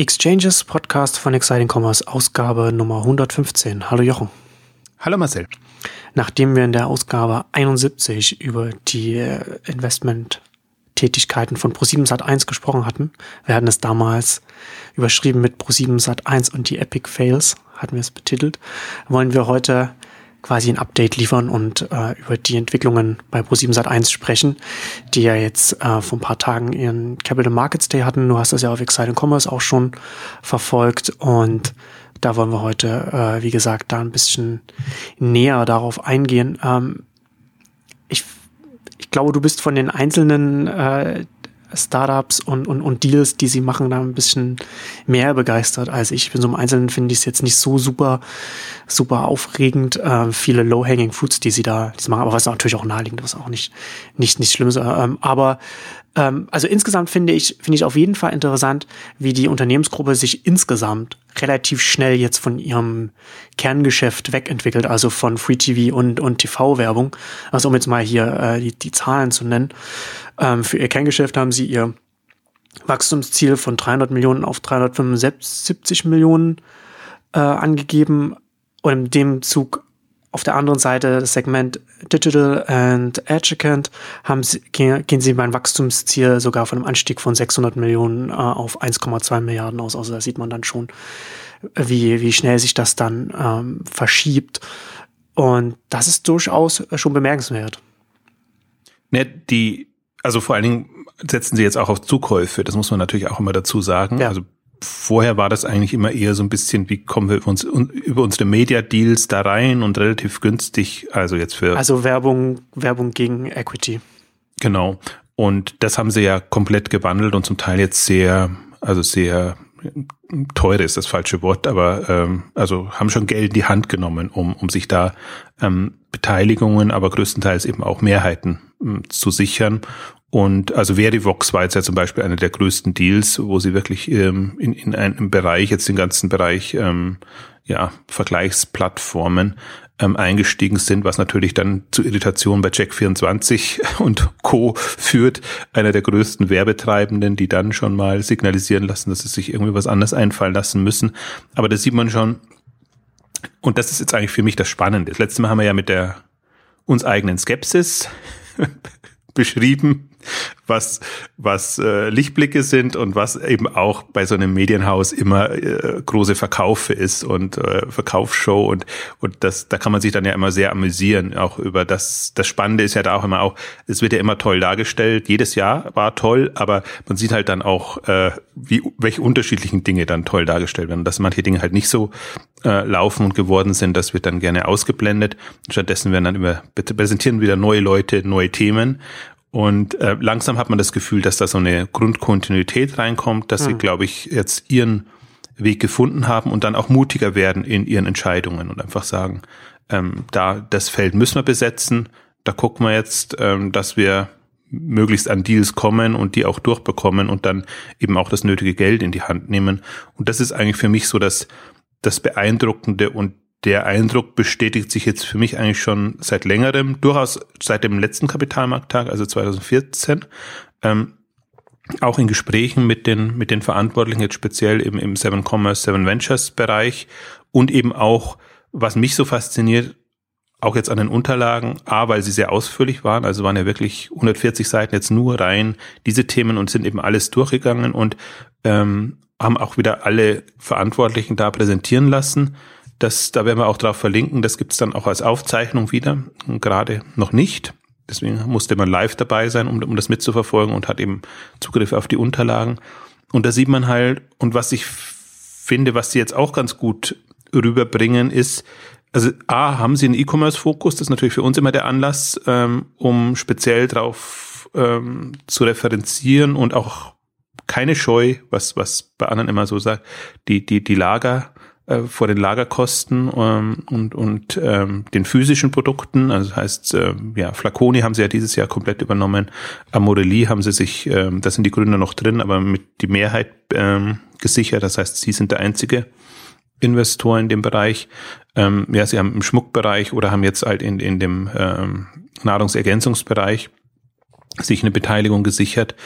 Exchanges Podcast von Exciting Commerce, Ausgabe Nummer 115. Hallo Jochen. Hallo Marcel. Nachdem wir in der Ausgabe 71 über die äh, Investment-Tätigkeiten von Pro7 Sat1 gesprochen hatten, wir hatten es damals überschrieben mit Pro7 Sat1 und die Epic Fails, hatten wir es betitelt, wollen wir heute quasi ein Update liefern und äh, über die Entwicklungen bei Pro7 Sat1 sprechen, die ja jetzt äh, vor ein paar Tagen ihren Capital Markets Day hatten. Du hast das ja auf Exciting Commerce auch schon verfolgt und da wollen wir heute, äh, wie gesagt, da ein bisschen näher darauf eingehen. Ähm, ich, ich glaube, du bist von den einzelnen äh, Startups und, und, und Deals, die sie machen, da ein bisschen mehr begeistert als ich. Bin so im Einzelnen finde ich es jetzt nicht so super, super aufregend. Äh, viele Low-Hanging Fruits, die sie da die sie machen, aber was natürlich auch naheliegend, was auch nicht, nicht, nicht schlimm ist. Ähm, aber ähm, also insgesamt finde ich, finde ich auf jeden Fall interessant, wie die Unternehmensgruppe sich insgesamt relativ schnell jetzt von ihrem Kerngeschäft wegentwickelt, also von Free TV und, und TV-Werbung. Also um jetzt mal hier äh, die, die Zahlen zu nennen. Ähm, für ihr Kerngeschäft haben sie ihr Wachstumsziel von 300 Millionen auf 375 Millionen äh, angegeben und in dem Zug auf der anderen Seite das Segment Digital and Educant haben sie, gehen sie beim Wachstumsziel sogar von einem Anstieg von 600 Millionen äh, auf 1,2 Milliarden aus. Also da sieht man dann schon, wie, wie schnell sich das dann ähm, verschiebt. Und das ist durchaus schon bemerkenswert. Ne, die, also vor allen Dingen setzen sie jetzt auch auf Zukäufe. Das muss man natürlich auch immer dazu sagen. Ja. Also vorher war das eigentlich immer eher so ein bisschen, wie kommen wir uns über unsere Media Deals da rein und relativ günstig, also jetzt für. Also Werbung, Werbung gegen Equity. Genau. Und das haben sie ja komplett gewandelt und zum Teil jetzt sehr, also sehr teure ist das falsche Wort, aber ähm, also haben schon Geld in die Hand genommen, um, um sich da ähm, Beteiligungen, aber größtenteils eben auch Mehrheiten ähm, zu sichern und also Verivox war jetzt ja zum Beispiel einer der größten Deals, wo sie wirklich ähm, in, in einem Bereich, jetzt den ganzen Bereich ähm, ja, Vergleichsplattformen ähm, eingestiegen sind, was natürlich dann zu Irritation bei Check24 und Co. führt, einer der größten Werbetreibenden, die dann schon mal signalisieren lassen, dass sie sich irgendwie was anderes einfallen lassen müssen. Aber da sieht man schon, und das ist jetzt eigentlich für mich das Spannende. Das letzte Mal haben wir ja mit der uns eigenen Skepsis beschrieben, was, was äh, Lichtblicke sind und was eben auch bei so einem Medienhaus immer äh, große Verkaufe ist und äh, Verkaufsshow und, und das, da kann man sich dann ja immer sehr amüsieren, auch über das, das Spannende ist ja da auch immer auch, es wird ja immer toll dargestellt, jedes Jahr war toll, aber man sieht halt dann auch, äh, wie, welche unterschiedlichen Dinge dann toll dargestellt werden, dass manche Dinge halt nicht so äh, laufen und geworden sind, das wird dann gerne ausgeblendet. Stattdessen werden dann immer, präsentieren wieder neue Leute, neue Themen und äh, langsam hat man das Gefühl, dass da so eine Grundkontinuität reinkommt, dass mhm. sie, glaube ich, jetzt ihren Weg gefunden haben und dann auch mutiger werden in ihren Entscheidungen und einfach sagen, ähm, da das Feld müssen wir besetzen, da gucken wir jetzt, ähm, dass wir möglichst an Deals kommen und die auch durchbekommen und dann eben auch das nötige Geld in die Hand nehmen. Und das ist eigentlich für mich so das, das Beeindruckende und der Eindruck bestätigt sich jetzt für mich eigentlich schon seit längerem, durchaus seit dem letzten Kapitalmarkttag, also 2014. Ähm, auch in Gesprächen mit den, mit den Verantwortlichen, jetzt speziell eben im Seven Commerce, Seven Ventures Bereich und eben auch, was mich so fasziniert, auch jetzt an den Unterlagen, A, weil sie sehr ausführlich waren, also waren ja wirklich 140 Seiten jetzt nur rein diese Themen und sind eben alles durchgegangen und ähm, haben auch wieder alle Verantwortlichen da präsentieren lassen. Das, da werden wir auch drauf verlinken. Das gibt's dann auch als Aufzeichnung wieder. Gerade noch nicht. Deswegen musste man live dabei sein, um, um das mitzuverfolgen und hat eben Zugriff auf die Unterlagen. Und da sieht man halt, und was ich finde, was sie jetzt auch ganz gut rüberbringen, ist, also A, haben sie einen E-Commerce-Fokus, das ist natürlich für uns immer der Anlass, ähm, um speziell drauf ähm, zu referenzieren und auch keine Scheu, was, was bei anderen immer so sagt, die, die, die Lager äh, vor den Lagerkosten ähm, und, und ähm, den physischen Produkten. Also das heißt, äh, ja, Flaconi haben sie ja dieses Jahr komplett übernommen. Amorelli haben sie sich, äh, da sind die Gründer noch drin, aber mit die Mehrheit ähm, gesichert. Das heißt, sie sind der einzige Investor in dem Bereich. Ähm, ja, sie haben im Schmuckbereich oder haben jetzt halt in, in dem ähm, Nahrungsergänzungsbereich sich eine Beteiligung gesichert.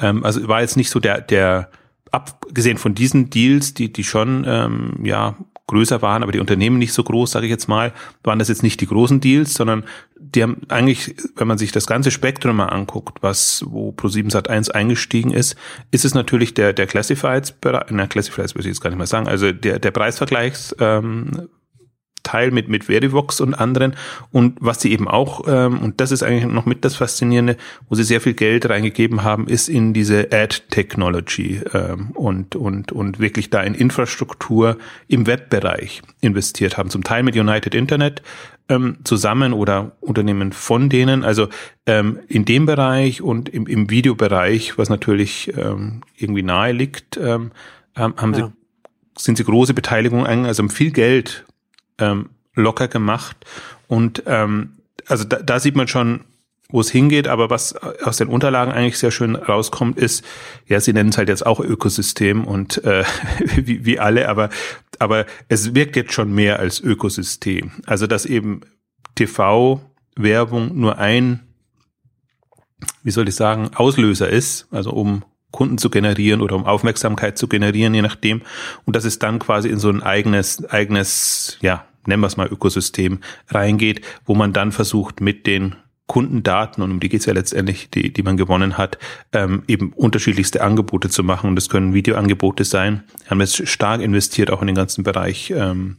Ähm, also war jetzt nicht so der, der abgesehen von diesen Deals, die, die schon ähm, ja größer waren, aber die Unternehmen nicht so groß, sage ich jetzt mal, waren das jetzt nicht die großen Deals, sondern die haben eigentlich, wenn man sich das ganze Spektrum mal anguckt, was wo Pro7 Sat1 eingestiegen ist, ist es natürlich der der Classifieds, na Classifieds würde ich jetzt gar nicht mal sagen, also der der Preisvergleichs ähm, Teil mit, mit Verivox und anderen. Und was sie eben auch, ähm, und das ist eigentlich noch mit das Faszinierende, wo sie sehr viel Geld reingegeben haben, ist in diese Ad-Technology ähm, und, und, und wirklich da in Infrastruktur im Webbereich investiert haben. Zum Teil mit United Internet ähm, zusammen oder Unternehmen von denen. Also ähm, in dem Bereich und im, im Videobereich, was natürlich ähm, irgendwie nahe liegt, ähm, haben ja. sie sind sie große Beteiligung ein, also haben viel Geld ähm, locker gemacht. Und ähm, also da, da sieht man schon, wo es hingeht, aber was aus den Unterlagen eigentlich sehr schön rauskommt, ist, ja, sie nennen es halt jetzt auch Ökosystem und äh, wie, wie alle, aber, aber es wirkt jetzt schon mehr als Ökosystem. Also dass eben TV-Werbung nur ein, wie soll ich sagen, Auslöser ist, also um Kunden zu generieren oder um Aufmerksamkeit zu generieren, je nachdem. Und dass es dann quasi in so ein eigenes, eigenes, ja, nennen wir es mal Ökosystem reingeht, wo man dann versucht mit den Kundendaten, und um die geht's ja letztendlich, die, die man gewonnen hat, ähm, eben unterschiedlichste Angebote zu machen. Und das können Videoangebote sein. Wir haben jetzt stark investiert, auch in den ganzen Bereich ähm,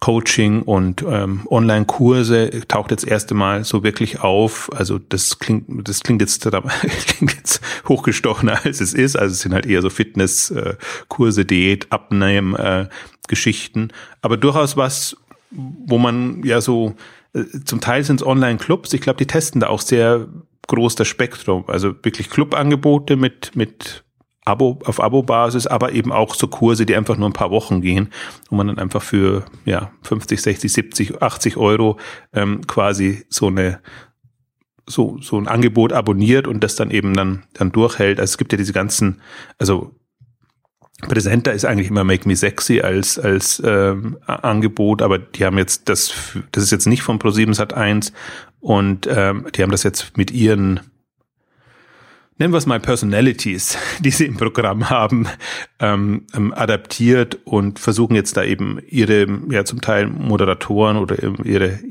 Coaching und ähm, Online-Kurse taucht jetzt erste Mal so wirklich auf. Also das klingt, das klingt jetzt, klingt jetzt hochgestochener als es ist. Also es sind halt eher so Fitness-Kurse, Diät, Abnehmen, äh, Geschichten. Aber durchaus was, wo man ja so, äh, zum Teil sind es Online-Clubs. Ich glaube, die testen da auch sehr groß das Spektrum. Also wirklich Clubangebote mit, mit Abo, auf Abo-Basis, aber eben auch so Kurse, die einfach nur ein paar Wochen gehen, wo man dann einfach für ja 50, 60, 70, 80 Euro ähm, quasi so eine so so ein Angebot abonniert und das dann eben dann dann durchhält. Also es gibt ja diese ganzen, also präsenter ist eigentlich immer Make Me Sexy als als ähm, Angebot, aber die haben jetzt das das ist jetzt nicht von Pro7 Sat 1 und ähm, die haben das jetzt mit ihren nennen wir es mal Personalities, die sie im Programm haben, ähm, ähm, adaptiert und versuchen jetzt da eben ihre, ja zum Teil Moderatoren oder ihre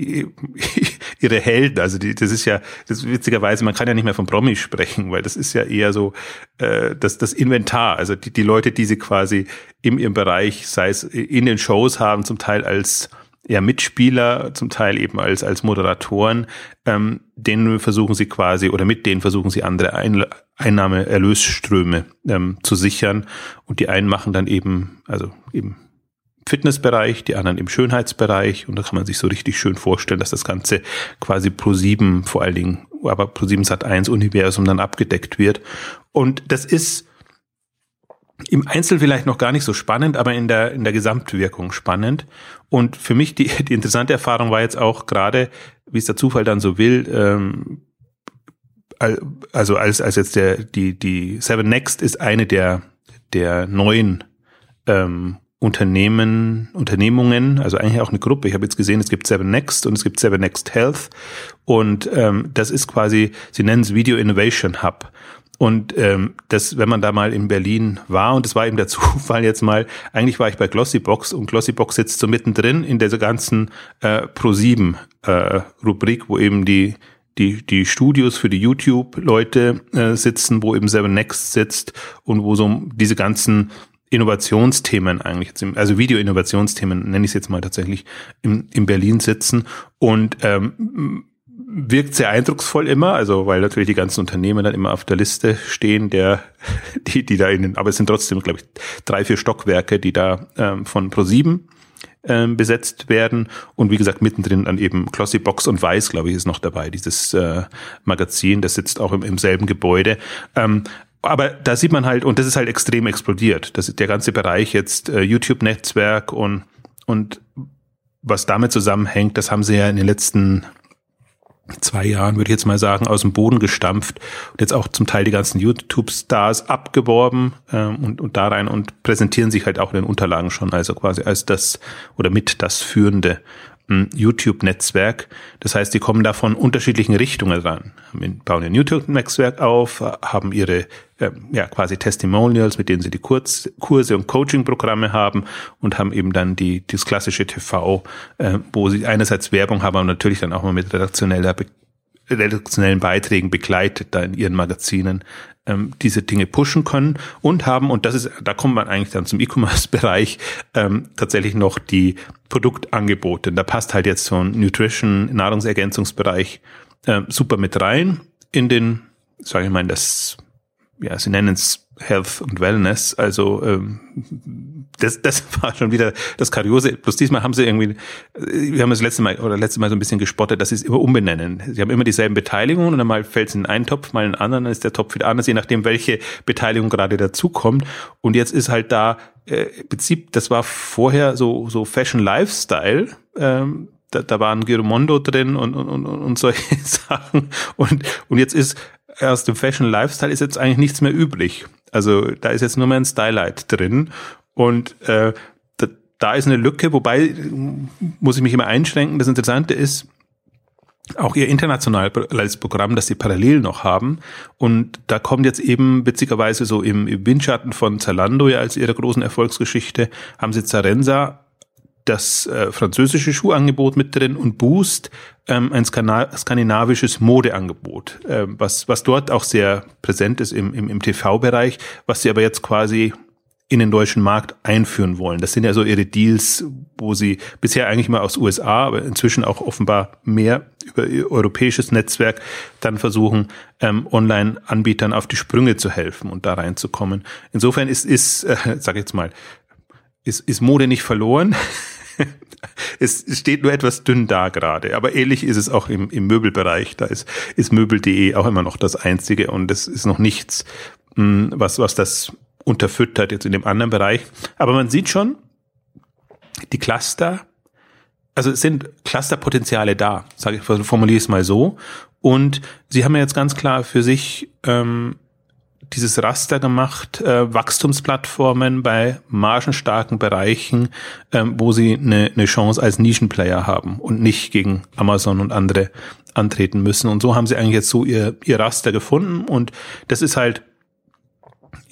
ihre Helden, also die, das ist ja, das ist witzigerweise, man kann ja nicht mehr von Promis sprechen, weil das ist ja eher so äh, das, das Inventar, also die, die Leute, die sie quasi in ihrem Bereich, sei es in den Shows haben, zum Teil als ja, Mitspieler, zum Teil eben als, als Moderatoren, ähm, denen versuchen sie quasi oder mit denen versuchen sie andere Ein Einnahme, Erlösströme ähm, zu sichern. Und die einen machen dann eben, also eben Fitnessbereich, die anderen im Schönheitsbereich. Und da kann man sich so richtig schön vorstellen, dass das Ganze quasi pro sieben, vor allen Dingen, aber pro sieben Sat 1 Universum dann abgedeckt wird. Und das ist im Einzel vielleicht noch gar nicht so spannend, aber in der, in der Gesamtwirkung spannend. Und für mich die, die interessante Erfahrung war jetzt auch gerade, wie es der Zufall dann so will, ähm, also als, als jetzt der, die, die Seven Next ist eine der, der neuen ähm, Unternehmen, Unternehmungen, also eigentlich auch eine Gruppe. Ich habe jetzt gesehen, es gibt Seven Next und es gibt Seven Next Health. Und ähm, das ist quasi, sie nennen es Video Innovation Hub. Und ähm, das, wenn man da mal in Berlin war, und das war eben der Zufall jetzt mal, eigentlich war ich bei Glossybox und Glossybox sitzt so mittendrin in dieser ganzen äh, Pro7 äh, wo eben die die, die Studios für die YouTube-Leute äh, sitzen, wo eben Seven Next sitzt und wo so diese ganzen Innovationsthemen eigentlich, also Video-Innovationsthemen nenne ich es jetzt mal tatsächlich, in, in Berlin sitzen. Und ähm, wirkt sehr eindrucksvoll immer, also weil natürlich die ganzen Unternehmen dann immer auf der Liste stehen, der die die da in den, aber es sind trotzdem glaube ich drei vier Stockwerke, die da ähm, von Pro7 ähm, besetzt werden und wie gesagt mittendrin dann eben Glossy Box und Weiß glaube ich ist noch dabei dieses äh, Magazin, das sitzt auch im, im selben Gebäude. Ähm, aber da sieht man halt und das ist halt extrem explodiert. Das ist der ganze Bereich jetzt äh, YouTube-Netzwerk und und was damit zusammenhängt, das haben sie ja in den letzten zwei Jahren, würde ich jetzt mal sagen, aus dem Boden gestampft und jetzt auch zum Teil die ganzen YouTube-Stars abgeworben ähm, und, und da rein und präsentieren sich halt auch in den Unterlagen schon, also quasi als das oder mit das führende YouTube-Netzwerk. Das heißt, die kommen da von unterschiedlichen Richtungen ran. Bauen ein YouTube-Netzwerk auf, haben ihre äh, ja, quasi Testimonials, mit denen sie die Kurz Kurse und Coaching-Programme haben und haben eben dann die, das klassische TV, äh, wo sie einerseits Werbung haben, aber natürlich dann auch mal mit redaktioneller redaktionellen Beiträgen begleitet, da in ihren Magazinen ähm, diese Dinge pushen können und haben, und das ist, da kommt man eigentlich dann zum E-Commerce-Bereich, ähm, tatsächlich noch die Produktangebote. Da passt halt jetzt so ein Nutrition, Nahrungsergänzungsbereich äh, super mit rein in den, sage ich mal, das, ja, sie nennen es Health und Wellness. Also ähm, das, das war schon wieder das Kuriose. Bloß diesmal haben sie irgendwie, wir haben das letzte Mal oder letzte Mal so ein bisschen gespottet, dass sie es immer umbenennen. Sie haben immer dieselben Beteiligungen und dann mal fällt es in einen Topf, mal in einen anderen, dann ist der Topf wieder anders, je nachdem, welche Beteiligung gerade dazukommt. Und jetzt ist halt da äh, im Prinzip, das war vorher so, so Fashion Lifestyle. Ähm, da, da waren Giromondo drin und, und, und, und solche Sachen. Und, und jetzt ist aus dem Fashion Lifestyle ist jetzt eigentlich nichts mehr übrig. Also da ist jetzt nur mehr ein Stylight drin und äh, da, da ist eine Lücke, wobei muss ich mich immer einschränken. Das Interessante ist, auch ihr internationales Programm, das sie parallel noch haben. Und da kommt jetzt eben witzigerweise so im, im Windschatten von Zalando ja als ihre großen Erfolgsgeschichte, haben sie Zarenza das äh, französische Schuhangebot mit drin und Boost ähm, ein skandinavisches Modeangebot, äh, was, was dort auch sehr präsent ist im, im, im TV-Bereich, was sie aber jetzt quasi in den deutschen Markt einführen wollen. Das sind ja so ihre Deals, wo sie bisher eigentlich mal aus USA, aber inzwischen auch offenbar mehr über ihr europäisches Netzwerk dann versuchen, ähm, Online-Anbietern auf die Sprünge zu helfen und da reinzukommen. Insofern ist, ist äh, sag ich jetzt mal, ist, ist Mode nicht verloren. es steht nur etwas dünn da gerade. Aber ähnlich ist es auch im, im Möbelbereich. Da ist, ist Möbel.de auch immer noch das einzige und es ist noch nichts, mh, was, was das unterfüttert jetzt in dem anderen Bereich. Aber man sieht schon, die Cluster, also es sind Clusterpotenziale da, sage ich, formuliere es mal so. Und sie haben ja jetzt ganz klar für sich ähm, dieses Raster gemacht, äh, Wachstumsplattformen bei margenstarken Bereichen, ähm, wo sie eine, eine Chance als Nischenplayer haben und nicht gegen Amazon und andere antreten müssen. Und so haben sie eigentlich jetzt so ihr, ihr Raster gefunden und das ist halt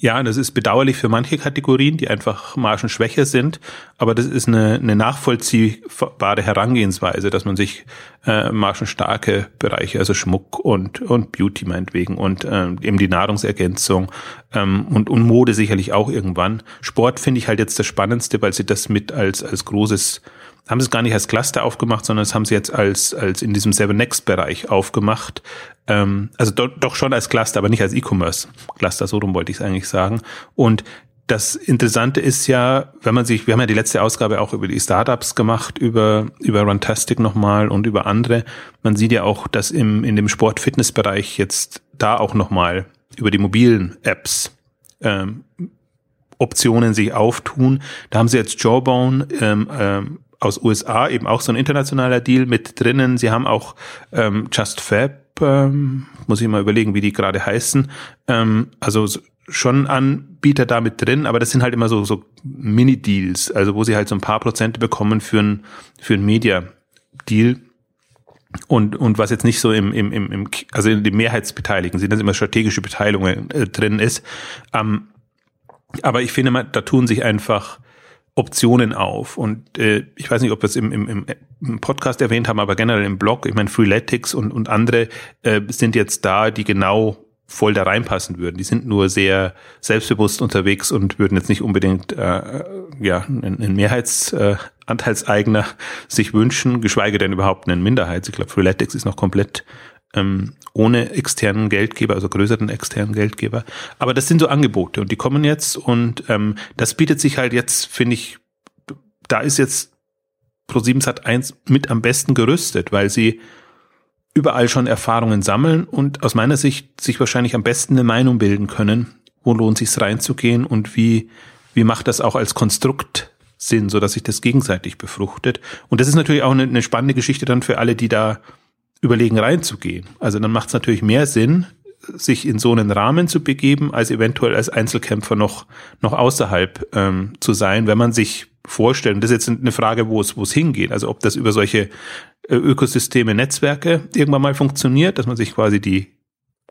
ja, das ist bedauerlich für manche Kategorien, die einfach margenschwächer sind, aber das ist eine, eine nachvollziehbare Herangehensweise, dass man sich äh, margenstarke Bereiche, also Schmuck und, und Beauty meinetwegen und ähm, eben die Nahrungsergänzung ähm, und, und Mode sicherlich auch irgendwann. Sport finde ich halt jetzt das Spannendste, weil sie das mit als, als großes haben sie es gar nicht als Cluster aufgemacht, sondern das haben sie jetzt als, als in diesem Seven Next Bereich aufgemacht. Ähm, also do, doch schon als Cluster, aber nicht als E-Commerce Cluster, so rum wollte ich es eigentlich sagen. Und das Interessante ist ja, wenn man sich, wir haben ja die letzte Ausgabe auch über die Startups gemacht, über, über Runtastic nochmal und über andere. Man sieht ja auch, dass im, in dem Sport-Fitness-Bereich jetzt da auch nochmal über die mobilen Apps ähm, Optionen sich auftun. Da haben sie jetzt Jawbone ähm, ähm, aus USA eben auch so ein internationaler Deal mit drinnen. Sie haben auch ähm, Just Fab, ähm, muss ich mal überlegen, wie die gerade heißen. Ähm, also schon Anbieter da mit drin, aber das sind halt immer so, so Mini-Deals, also wo sie halt so ein paar Prozente bekommen für ein, für ein Media-Deal. Und, und was jetzt nicht so im, im, im, im also in den Mehrheitsbeteiligten sind, dass immer strategische Beteiligungen äh, drin ist. Ähm, aber ich finde, da tun sich einfach Optionen auf. Und äh, ich weiß nicht, ob wir es im, im, im Podcast erwähnt haben, aber generell im Blog, ich meine, Freeletics und, und andere äh, sind jetzt da, die genau voll da reinpassen würden. Die sind nur sehr selbstbewusst unterwegs und würden jetzt nicht unbedingt äh, ja einen, Mehrheitsanteilseigner äh, sich wünschen, geschweige denn überhaupt einen Minderheits. Ich glaube, Freeletics ist noch komplett ähm, ohne externen Geldgeber, also größeren externen Geldgeber. Aber das sind so Angebote und die kommen jetzt und ähm, das bietet sich halt jetzt, finde ich, da ist jetzt Pro7 Sat 1 mit am besten gerüstet, weil sie überall schon Erfahrungen sammeln und aus meiner Sicht sich wahrscheinlich am besten eine Meinung bilden können, wo lohnt sich reinzugehen und wie, wie macht das auch als Konstrukt Sinn, so dass sich das gegenseitig befruchtet. Und das ist natürlich auch eine, eine spannende Geschichte dann für alle, die da überlegen reinzugehen. Also dann macht es natürlich mehr Sinn, sich in so einen Rahmen zu begeben, als eventuell als Einzelkämpfer noch, noch außerhalb ähm, zu sein, wenn man sich vorstellen. Das ist jetzt eine Frage, wo es, wo es hingeht. Also ob das über solche äh, Ökosysteme, Netzwerke irgendwann mal funktioniert, dass man sich quasi die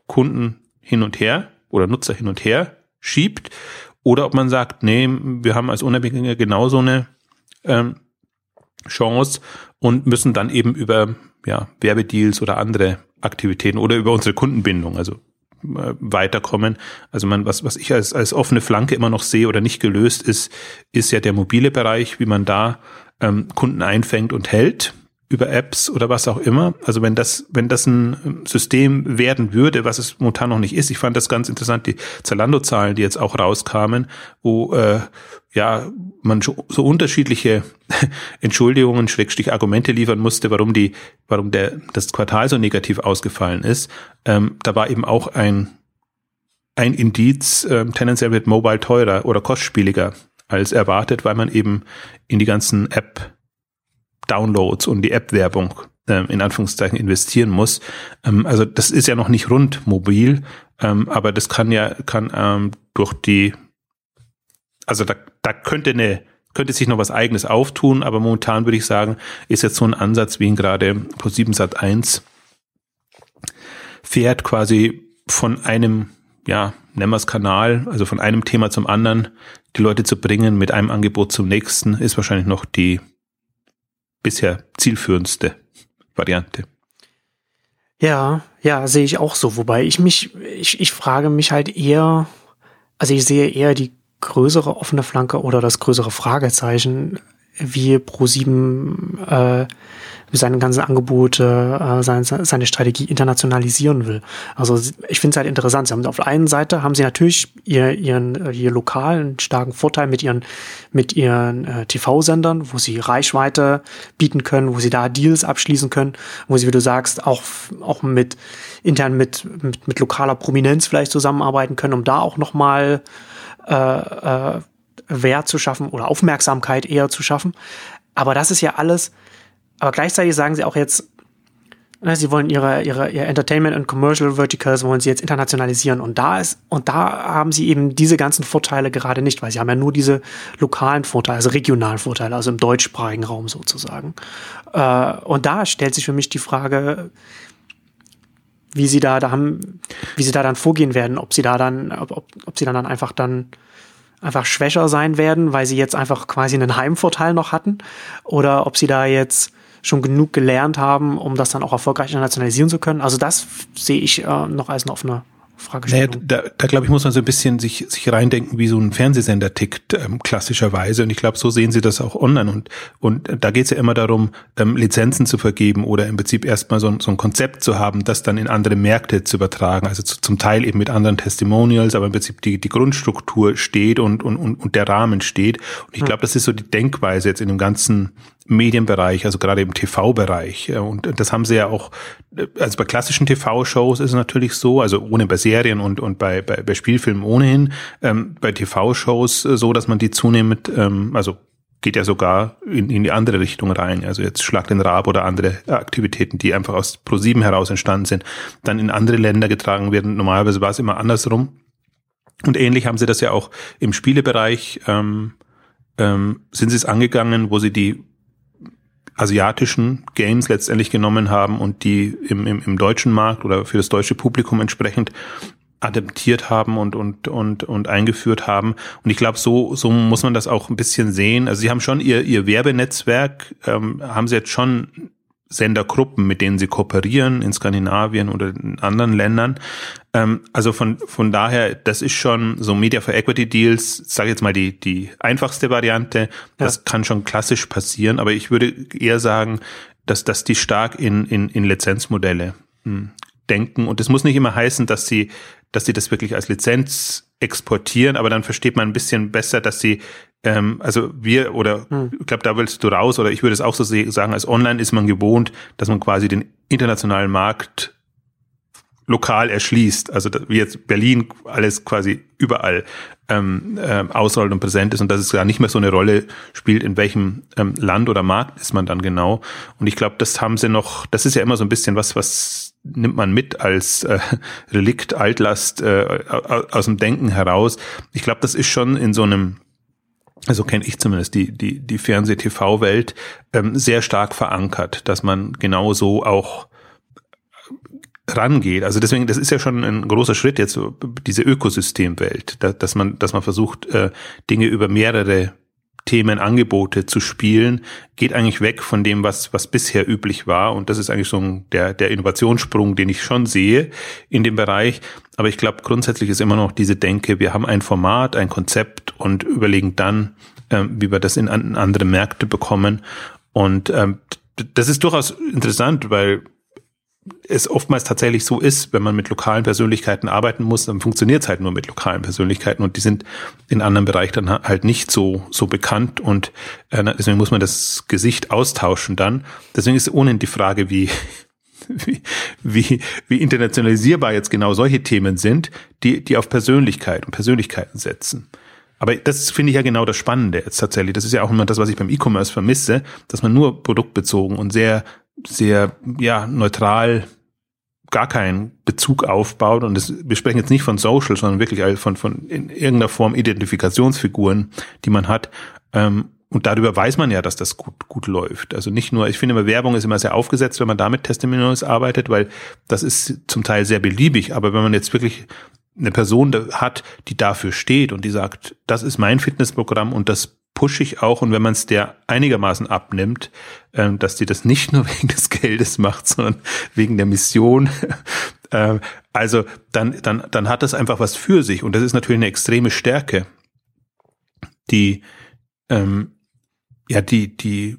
Kunden hin und her oder Nutzer hin und her schiebt oder ob man sagt, nee, wir haben als Unabhängige genauso eine ähm, Chance und müssen dann eben über ja, Werbedeals oder andere Aktivitäten oder über unsere Kundenbindung, also äh, weiterkommen. Also man, was, was ich als, als offene Flanke immer noch sehe oder nicht gelöst ist, ist ja der mobile Bereich, wie man da ähm, Kunden einfängt und hält über Apps oder was auch immer. Also wenn das, wenn das ein System werden würde, was es momentan noch nicht ist, ich fand das ganz interessant, die Zalando-Zahlen, die jetzt auch rauskamen, wo äh, ja man so unterschiedliche Entschuldigungen, Schrägstrich Argumente liefern musste, warum die, warum der das Quartal so negativ ausgefallen ist. Ähm, da war eben auch ein ein Indiz, äh, tendenziell wird Mobile teurer oder kostspieliger als erwartet, weil man eben in die ganzen App Downloads und die App-Werbung äh, in Anführungszeichen investieren muss. Ähm, also das ist ja noch nicht rund mobil, ähm, aber das kann ja kann ähm, durch die, also da, da könnte eine könnte sich noch was Eigenes auftun, aber momentan würde ich sagen, ist jetzt so ein Ansatz, wie ihn gerade Pro7 Sat 1 fährt, quasi von einem, ja, nennen wir es Kanal, also von einem Thema zum anderen, die Leute zu bringen, mit einem Angebot zum nächsten, ist wahrscheinlich noch die bisher zielführendste Variante. Ja, ja, sehe ich auch so. Wobei ich mich, ich, ich frage mich halt eher, also ich sehe eher die größere offene Flanke oder das größere Fragezeichen, wie Pro7 äh, seine ganzen Angebote, äh, seine, seine Strategie internationalisieren will. Also ich finde es halt interessant. Sie haben auf der einen Seite haben sie natürlich ihr, ihren ihr lokalen starken Vorteil mit ihren mit ihren äh, TV-Sendern, wo sie Reichweite bieten können, wo sie da Deals abschließen können, wo sie, wie du sagst, auch auch mit intern mit mit, mit lokaler Prominenz vielleicht zusammenarbeiten können, um da auch noch mal äh, äh, Wert zu schaffen oder Aufmerksamkeit eher zu schaffen. Aber das ist ja alles aber gleichzeitig sagen sie auch jetzt, ne, sie wollen ihre, ihre, ihr Entertainment und Commercial Verticals wollen sie jetzt internationalisieren. Und da ist, und da haben sie eben diese ganzen Vorteile gerade nicht, weil sie haben ja nur diese lokalen Vorteile, also regionalen Vorteile, also im deutschsprachigen Raum sozusagen. Äh, und da stellt sich für mich die Frage, wie sie da, da haben, wie sie da dann vorgehen werden, ob sie da dann, ob, ob, ob sie dann, dann einfach dann einfach schwächer sein werden, weil sie jetzt einfach quasi einen Heimvorteil noch hatten, oder ob sie da jetzt schon genug gelernt haben, um das dann auch erfolgreich internationalisieren zu können. Also das sehe ich äh, noch als eine offene Fragestellung. Naja, da, da glaube ich, muss man so ein bisschen sich, sich reindenken, wie so ein Fernsehsender tickt, ähm, klassischerweise. Und ich glaube, so sehen sie das auch online. Und, und da geht es ja immer darum, ähm, Lizenzen zu vergeben oder im Prinzip erstmal so, so ein Konzept zu haben, das dann in andere Märkte zu übertragen. Also zu, zum Teil eben mit anderen Testimonials, aber im Prinzip die, die Grundstruktur steht und, und, und, und der Rahmen steht. Und ich hm. glaube, das ist so die Denkweise jetzt in dem ganzen Medienbereich, also gerade im TV-Bereich. Und das haben sie ja auch, also bei klassischen TV-Shows ist es natürlich so, also ohne bei Serien und, und bei, bei, bei Spielfilmen ohnehin, ähm, bei TV-Shows so, dass man die zunehmend, ähm, also geht ja sogar in, in die andere Richtung rein. Also jetzt Schlag den Rab oder andere Aktivitäten, die einfach aus Pro7 heraus entstanden sind, dann in andere Länder getragen werden. Normalerweise war es immer andersrum. Und ähnlich haben sie das ja auch im Spielebereich, ähm, ähm, sind sie es angegangen, wo sie die asiatischen Games letztendlich genommen haben und die im, im, im deutschen Markt oder für das deutsche Publikum entsprechend adaptiert haben und und und und eingeführt haben. Und ich glaube so so muss man das auch ein bisschen sehen. Also sie haben schon ihr ihr Werbenetzwerk ähm, haben sie jetzt schon Sendergruppen, mit denen sie kooperieren in Skandinavien oder in anderen Ländern. Ähm, also von, von daher, das ist schon so Media for Equity Deals, sage jetzt mal die, die einfachste Variante. Das ja. kann schon klassisch passieren, aber ich würde eher sagen, dass, dass die stark in, in, in Lizenzmodelle hm, denken. Und das muss nicht immer heißen, dass sie, dass sie das wirklich als Lizenz exportieren, aber dann versteht man ein bisschen besser, dass sie ähm, also wir oder hm. ich glaube, da willst du raus oder ich würde es auch so sagen, als Online ist man gewohnt, dass man quasi den internationalen Markt lokal erschließt, also wie jetzt Berlin alles quasi überall ähm, äh, ausrollt und präsent ist und dass es gar nicht mehr so eine Rolle spielt, in welchem ähm, Land oder Markt ist man dann genau. Und ich glaube, das haben sie noch, das ist ja immer so ein bisschen was, was nimmt man mit als äh, Relikt, Altlast äh, aus dem Denken heraus. Ich glaube, das ist schon in so einem also kenne ich zumindest die, die, die Fernseh-TV-Welt, ähm, sehr stark verankert, dass man genauso auch rangeht. Also deswegen, das ist ja schon ein großer Schritt jetzt, diese Ökosystemwelt, dass man, dass man versucht, äh, Dinge über mehrere Themenangebote zu spielen, geht eigentlich weg von dem, was, was bisher üblich war. Und das ist eigentlich so ein, der, der Innovationssprung, den ich schon sehe in dem Bereich. Aber ich glaube, grundsätzlich ist immer noch diese Denke, wir haben ein Format, ein Konzept und überlegen dann, ähm, wie wir das in an, andere Märkte bekommen. Und ähm, das ist durchaus interessant, weil es oftmals tatsächlich so ist, wenn man mit lokalen Persönlichkeiten arbeiten muss, dann funktioniert es halt nur mit lokalen Persönlichkeiten und die sind in anderen Bereichen dann halt nicht so so bekannt und äh, deswegen muss man das Gesicht austauschen dann. Deswegen ist ohnehin die Frage, wie wie, wie, wie internationalisierbar jetzt genau solche Themen sind, die, die auf Persönlichkeit und Persönlichkeiten setzen. Aber das finde ich ja genau das Spannende jetzt tatsächlich. Das ist ja auch immer das, was ich beim E-Commerce vermisse, dass man nur produktbezogen und sehr sehr ja neutral gar keinen Bezug aufbaut und das, wir sprechen jetzt nicht von Social, sondern wirklich von von in irgendeiner Form Identifikationsfiguren, die man hat. Ähm, und darüber weiß man ja, dass das gut, gut läuft. Also nicht nur, ich finde immer Werbung ist immer sehr aufgesetzt, wenn man damit Testimonials arbeitet, weil das ist zum Teil sehr beliebig. Aber wenn man jetzt wirklich eine Person hat, die dafür steht und die sagt, das ist mein Fitnessprogramm und das pushe ich auch und wenn man es der einigermaßen abnimmt, ähm, dass die das nicht nur wegen des Geldes macht, sondern wegen der Mission. ähm, also dann, dann, dann hat das einfach was für sich und das ist natürlich eine extreme Stärke, die ähm, ja die die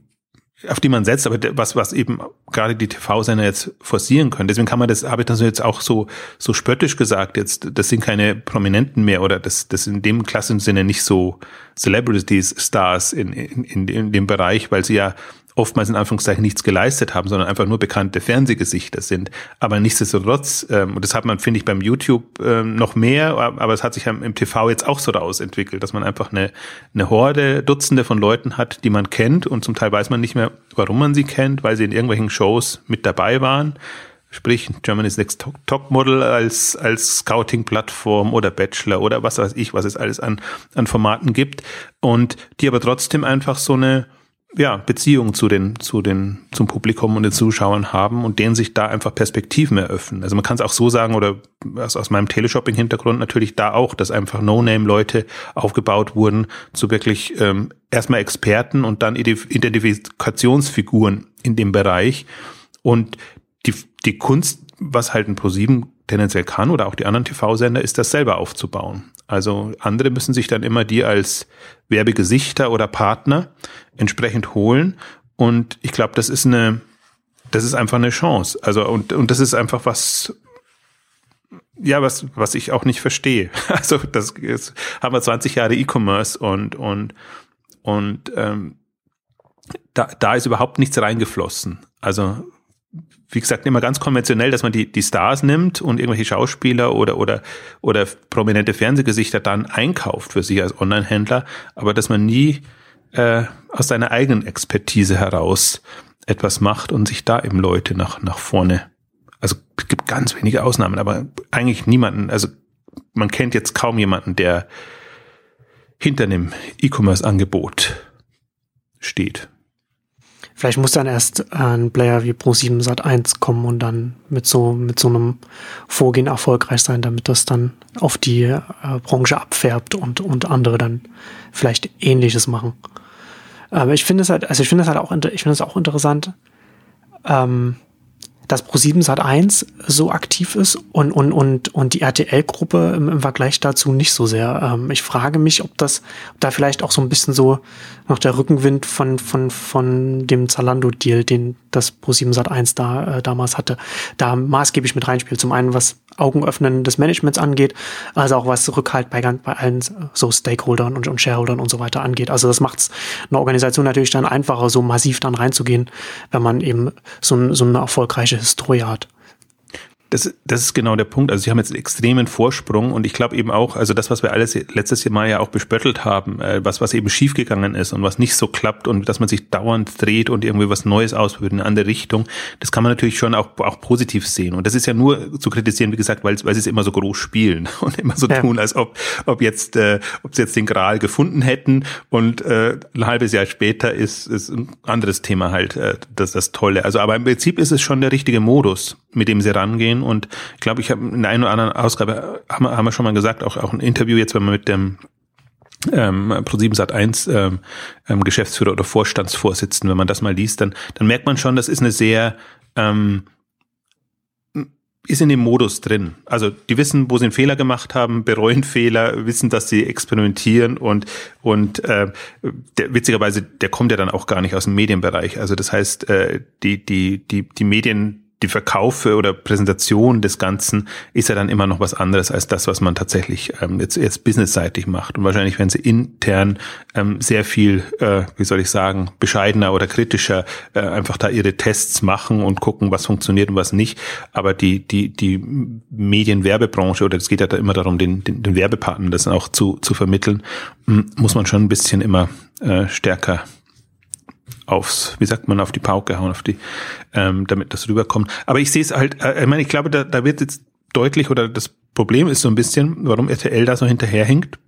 auf die man setzt, aber was, was eben gerade die TV-Sender jetzt forcieren können. Deswegen kann man das, habe ich das jetzt auch so, so spöttisch gesagt, jetzt, das sind keine Prominenten mehr oder das, das in dem klassischen Sinne nicht so Celebrities, Stars in, in, in, in dem Bereich, weil sie ja oftmals in Anführungszeichen nichts geleistet haben, sondern einfach nur bekannte Fernsehgesichter sind. Aber nichtsdestotrotz, ähm, und das hat man, finde ich, beim YouTube ähm, noch mehr, aber es hat sich im TV jetzt auch so daraus entwickelt, dass man einfach eine, eine Horde, Dutzende von Leuten hat, die man kennt und zum Teil weiß man nicht mehr, warum man sie kennt, weil sie in irgendwelchen Shows mit dabei waren. Sprich, Germany's Next Top Model als, als Scouting-Plattform oder Bachelor oder was weiß ich, was es alles an, an Formaten gibt. Und die aber trotzdem einfach so eine, ja, Beziehung zu den, zu den, zum Publikum und den Zuschauern haben und denen sich da einfach Perspektiven eröffnen. Also man kann es auch so sagen, oder aus, aus meinem Teleshopping-Hintergrund natürlich da auch, dass einfach No-Name-Leute aufgebaut wurden zu wirklich ähm, erstmal Experten und dann Identifikationsfiguren in dem Bereich. Und die, die Kunst, was halt ein ProSieben tendenziell kann oder auch die anderen TV-Sender, ist das selber aufzubauen. Also andere müssen sich dann immer die als Werbegesichter oder Partner entsprechend holen. Und ich glaube, das ist eine, das ist einfach eine Chance. Also, und, und das ist einfach was, ja, was, was ich auch nicht verstehe. Also, das ist, haben wir 20 Jahre E-Commerce und, und, und, ähm, da, da ist überhaupt nichts reingeflossen. Also, wie gesagt, immer ganz konventionell, dass man die, die Stars nimmt und irgendwelche Schauspieler oder, oder, oder prominente Fernsehgesichter dann einkauft für sich als Online-Händler, aber dass man nie äh, aus seiner eigenen Expertise heraus etwas macht und sich da eben Leute nach, nach vorne. Also es gibt ganz wenige Ausnahmen, aber eigentlich niemanden, also man kennt jetzt kaum jemanden, der hinter einem E-Commerce-Angebot steht. Vielleicht muss dann erst ein Player wie Pro7 Sat 1 kommen und dann mit so, mit so einem Vorgehen erfolgreich sein, damit das dann auf die äh, Branche abfärbt und, und andere dann vielleicht ähnliches machen. Aber ich finde es halt, also ich finde es halt auch, ich finde es auch interessant, ähm, dass Pro7 Sat 1 so aktiv ist und, und, und, und die RTL-Gruppe im, im, Vergleich dazu nicht so sehr. Ähm, ich frage mich, ob das, ob da vielleicht auch so ein bisschen so noch der Rückenwind von, von, von dem Zalando-Deal, den das Pro7 Sat 1 da äh, damals hatte, da maßgeblich mit reinspielt. Zum einen, was Augenöffnen des Managements angeht, also auch was Rückhalt bei, bei allen so Stakeholdern und, und Shareholdern und so weiter angeht. Also das macht es einer Organisation natürlich dann einfacher, so massiv dann reinzugehen, wenn man eben so, so eine erfolgreiche Historie hat. Das, das ist genau der Punkt. Also sie haben jetzt einen extremen Vorsprung und ich glaube eben auch, also das, was wir alles letztes Jahr mal ja auch bespöttelt haben, äh, was, was eben schiefgegangen ist und was nicht so klappt und dass man sich dauernd dreht und irgendwie was Neues ausprobiert in eine andere Richtung, das kann man natürlich schon auch, auch positiv sehen. Und das ist ja nur zu kritisieren, wie gesagt, weil, weil sie es immer so groß spielen und immer so ja. tun, als ob, ob jetzt, äh, ob sie jetzt den Gral gefunden hätten und äh, ein halbes Jahr später ist, ist ein anderes Thema halt, äh, das, das Tolle. Also aber im Prinzip ist es schon der richtige Modus, mit dem sie rangehen. Und ich glaube, ich habe in der einen oder anderen Ausgabe, haben wir, haben wir schon mal gesagt, auch, auch ein Interview jetzt, wenn man mit dem ähm, Pro7 Sat 1 ähm, ähm, Geschäftsführer oder Vorstandsvorsitzenden, wenn man das mal liest, dann, dann merkt man schon, das ist eine sehr ähm, ist in dem Modus drin. Also die wissen, wo sie einen Fehler gemacht haben, bereuen Fehler, wissen, dass sie experimentieren und und äh, der, witzigerweise, der kommt ja dann auch gar nicht aus dem Medienbereich. Also das heißt, äh, die die die die Medien die Verkaufe oder Präsentation des Ganzen ist ja dann immer noch was anderes als das, was man tatsächlich ähm, jetzt, jetzt businessseitig macht. Und wahrscheinlich werden sie intern ähm, sehr viel, äh, wie soll ich sagen, bescheidener oder kritischer äh, einfach da ihre Tests machen und gucken, was funktioniert und was nicht. Aber die, die, die Medienwerbebranche, oder es geht ja da immer darum, den, den, den Werbepartnern das auch zu, zu vermitteln, muss man schon ein bisschen immer äh, stärker aufs, wie sagt man, auf die Pauke hauen, auf die, ähm, damit das rüberkommt. Aber ich sehe es halt, äh, ich meine, ich glaube, da, da wird jetzt deutlich oder das Problem ist so ein bisschen, warum RTL da so hinterherhinkt.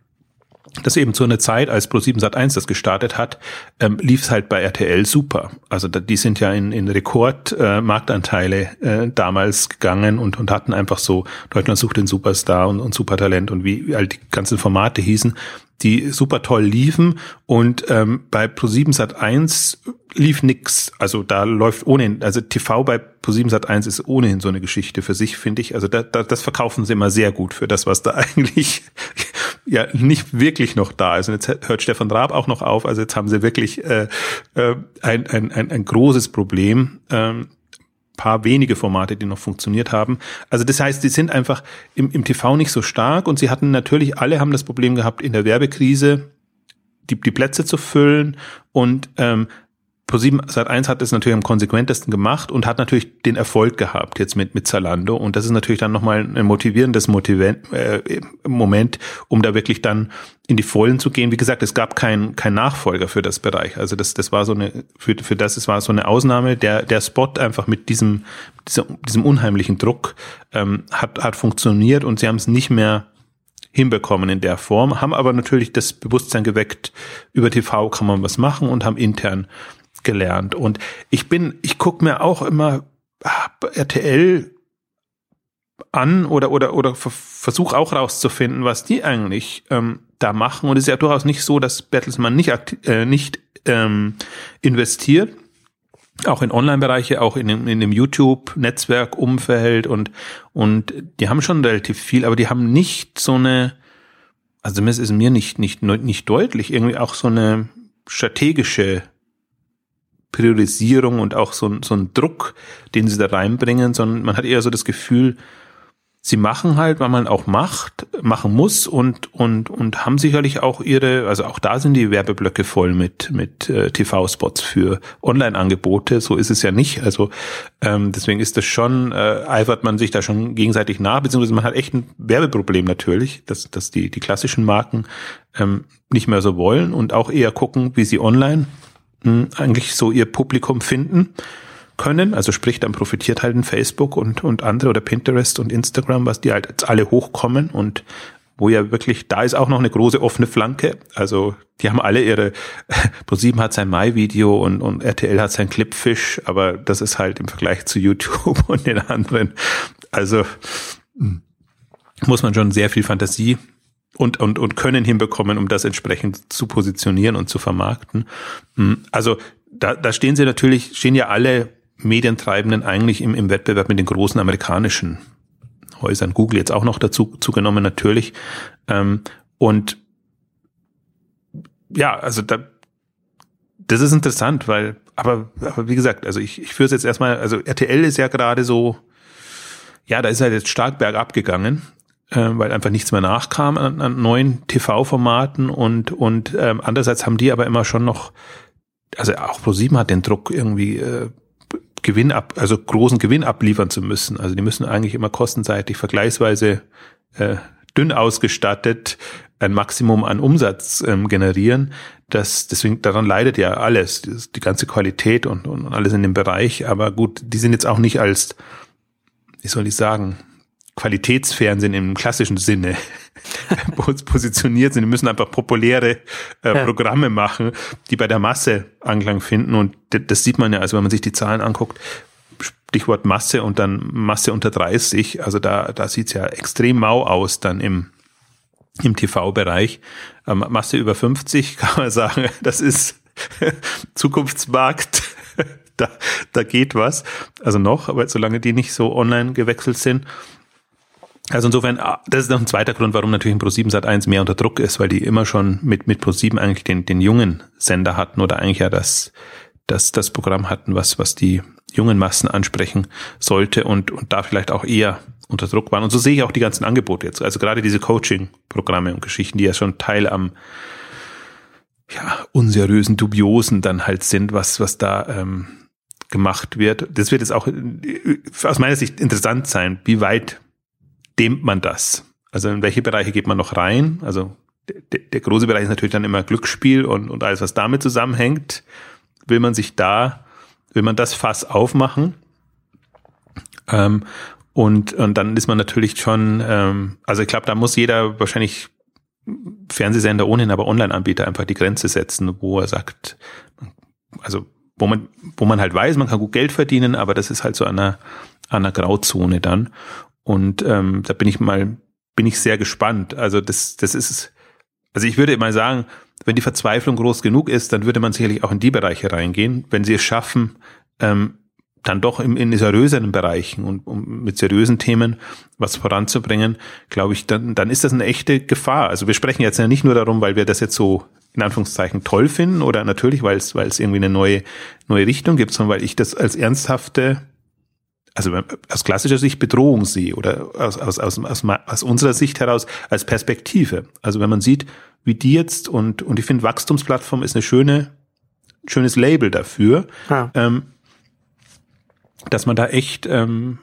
Dass eben zu einer Zeit, als Pro7 Sat1 das gestartet hat, ähm, lief es halt bei RTL super. Also da, die sind ja in, in Rekordmarktanteile äh, äh, damals gegangen und, und hatten einfach so Deutschland sucht den Superstar und, und Supertalent und wie, wie all die ganzen Formate hießen die super toll liefen und ähm, bei Pro7 Sat 1 lief nix. Also da läuft ohnehin, also TV bei Pro7 Sat 1 ist ohnehin so eine Geschichte für sich, finde ich. Also da, da, das verkaufen sie immer sehr gut für das, was da eigentlich ja nicht wirklich noch da ist. Und jetzt hört Stefan Raab auch noch auf. Also jetzt haben sie wirklich äh, äh, ein, ein, ein, ein großes Problem. Ähm, paar wenige Formate, die noch funktioniert haben. Also das heißt, die sind einfach im, im TV nicht so stark und sie hatten natürlich, alle haben das Problem gehabt, in der Werbekrise die, die Plätze zu füllen und ähm, ProSieben seit eins hat es natürlich am konsequentesten gemacht und hat natürlich den Erfolg gehabt jetzt mit mit Zalando und das ist natürlich dann nochmal ein motivierendes Motivent, äh, Moment, um da wirklich dann in die Vollen zu gehen. Wie gesagt, es gab keinen kein Nachfolger für das Bereich. Also das das war so eine für für das es war so eine Ausnahme. Der der Spot einfach mit diesem diesem, diesem unheimlichen Druck ähm, hat hat funktioniert und sie haben es nicht mehr hinbekommen in der Form, haben aber natürlich das Bewusstsein geweckt, über TV kann man was machen und haben intern gelernt. Und ich bin, ich gucke mir auch immer ah, RTL an oder oder oder versuche auch rauszufinden, was die eigentlich ähm, da machen. Und es ist ja durchaus nicht so, dass Bertelsmann nicht äh, nicht ähm, investiert, auch in Online-Bereiche, auch in in dem YouTube-Netzwerk-Umfeld und und die haben schon relativ viel, aber die haben nicht so eine, also zumindest ist mir nicht nicht nicht deutlich irgendwie auch so eine strategische Priorisierung und auch so, so ein Druck, den sie da reinbringen, sondern man hat eher so das Gefühl, sie machen halt, weil man auch macht, machen muss und und und haben sicherlich auch ihre, also auch da sind die Werbeblöcke voll mit mit äh, TV-Spots für Online-Angebote. So ist es ja nicht. Also ähm, deswegen ist das schon äh, eifert man sich da schon gegenseitig nach, beziehungsweise man hat echt ein Werbeproblem natürlich, dass dass die die klassischen Marken ähm, nicht mehr so wollen und auch eher gucken, wie sie online eigentlich so ihr Publikum finden können. Also sprich, dann profitiert halt ein Facebook und, und andere oder Pinterest und Instagram, was die halt jetzt alle hochkommen und wo ja wirklich, da ist auch noch eine große offene Flanke. Also die haben alle ihre, ProSieben hat sein Mai-Video und, und RTL hat sein Clipfish, aber das ist halt im Vergleich zu YouTube und den anderen. Also hm, muss man schon sehr viel Fantasie und, und, und können hinbekommen, um das entsprechend zu positionieren und zu vermarkten. Hm, also da, da stehen sie natürlich, stehen ja alle Medientreibenden eigentlich im, im Wettbewerb mit den großen amerikanischen Häusern. Google jetzt auch noch dazu zugenommen natürlich. Ähm, und ja, also da, das ist interessant, weil, aber, aber wie gesagt, also ich, ich führe es jetzt erstmal, also RTL ist ja gerade so, ja, da ist halt jetzt stark bergab gegangen äh, weil einfach nichts mehr nachkam an, an neuen TV-Formaten und und ähm, andererseits haben die aber immer schon noch, also auch ProSieben hat den Druck irgendwie äh, Gewinn ab, also großen Gewinn abliefern zu müssen. Also die müssen eigentlich immer kostenseitig vergleichsweise äh, dünn ausgestattet ein Maximum an Umsatz ähm, generieren. Das, deswegen, daran leidet ja alles, die ganze Qualität und, und alles in dem Bereich. Aber gut, die sind jetzt auch nicht als, wie soll ich sagen, Qualitätsfernsehen im klassischen Sinne positioniert sind. Die müssen einfach populäre äh, ja. Programme machen, die bei der Masse Anklang finden. Und das sieht man ja, also wenn man sich die Zahlen anguckt, Stichwort Masse und dann Masse unter 30, also da, da sieht's ja extrem mau aus dann im, im TV-Bereich. Ähm, Masse über 50 kann man sagen, das ist Zukunftsmarkt. da, da geht was. Also noch, aber solange die nicht so online gewechselt sind. Also insofern, ah, das ist noch ein zweiter Grund, warum natürlich ein Pro7 Sat 1 mehr unter Druck ist, weil die immer schon mit, mit Pro7 eigentlich den, den jungen Sender hatten oder eigentlich ja das, das, das Programm hatten, was, was die jungen Massen ansprechen sollte und, und da vielleicht auch eher unter Druck waren. Und so sehe ich auch die ganzen Angebote jetzt. Also gerade diese Coaching-Programme und Geschichten, die ja schon Teil am ja, unseriösen, dubiosen dann halt sind, was, was da ähm, gemacht wird. Das wird jetzt auch äh, aus meiner Sicht interessant sein, wie weit dehnt man das? Also in welche Bereiche geht man noch rein? Also der, der große Bereich ist natürlich dann immer Glücksspiel und, und alles, was damit zusammenhängt. Will man sich da, will man das Fass aufmachen? Ähm, und, und dann ist man natürlich schon, ähm, also ich glaube, da muss jeder wahrscheinlich Fernsehsender ohnehin, aber Online-Anbieter einfach die Grenze setzen, wo er sagt, also wo man, wo man halt weiß, man kann gut Geld verdienen, aber das ist halt so an einer, an einer Grauzone dann. Und ähm, da bin ich mal, bin ich sehr gespannt. Also das, das ist, also ich würde mal sagen, wenn die Verzweiflung groß genug ist, dann würde man sicherlich auch in die Bereiche reingehen, wenn sie es schaffen, ähm, dann doch im, in seriöseren Bereichen und um mit seriösen Themen was voranzubringen, glaube ich, dann, dann ist das eine echte Gefahr. Also wir sprechen jetzt ja nicht nur darum, weil wir das jetzt so in Anführungszeichen toll finden oder natürlich, weil es, weil es irgendwie eine neue, neue Richtung gibt, sondern weil ich das als ernsthafte, also aus klassischer Sicht Bedrohung sehe oder aus, aus, aus, aus, aus unserer Sicht heraus als Perspektive. Also wenn man sieht, wie die jetzt und, und ich finde Wachstumsplattform ist eine schöne, schönes Label dafür. Ja. Ähm, dass man da echt, ähm,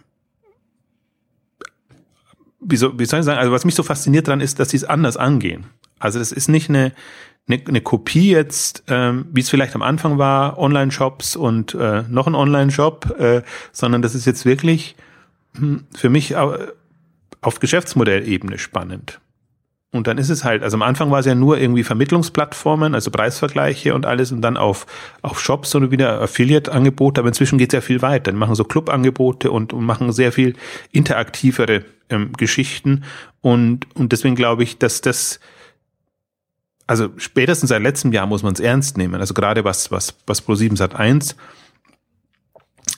wie, so, wie soll ich sagen, also was mich so fasziniert dran ist, dass sie es anders angehen. Also das ist nicht eine, eine, eine Kopie jetzt, ähm, wie es vielleicht am Anfang war, Online-Shops und äh, noch ein Online-Shop, äh, sondern das ist jetzt wirklich hm, für mich auf Geschäftsmodellebene spannend. Und dann ist es halt, also am Anfang war es ja nur irgendwie Vermittlungsplattformen, also Preisvergleiche und alles und dann auf, auf Shops und wieder Affiliate-Angebote, aber inzwischen geht es ja viel weiter. Die machen so Club-Angebote und, und machen sehr viel interaktivere ähm, Geschichten und, und deswegen glaube ich, dass das, also spätestens seit letztem Jahr muss man es ernst nehmen, also gerade was, was, was Pro7 Sat 1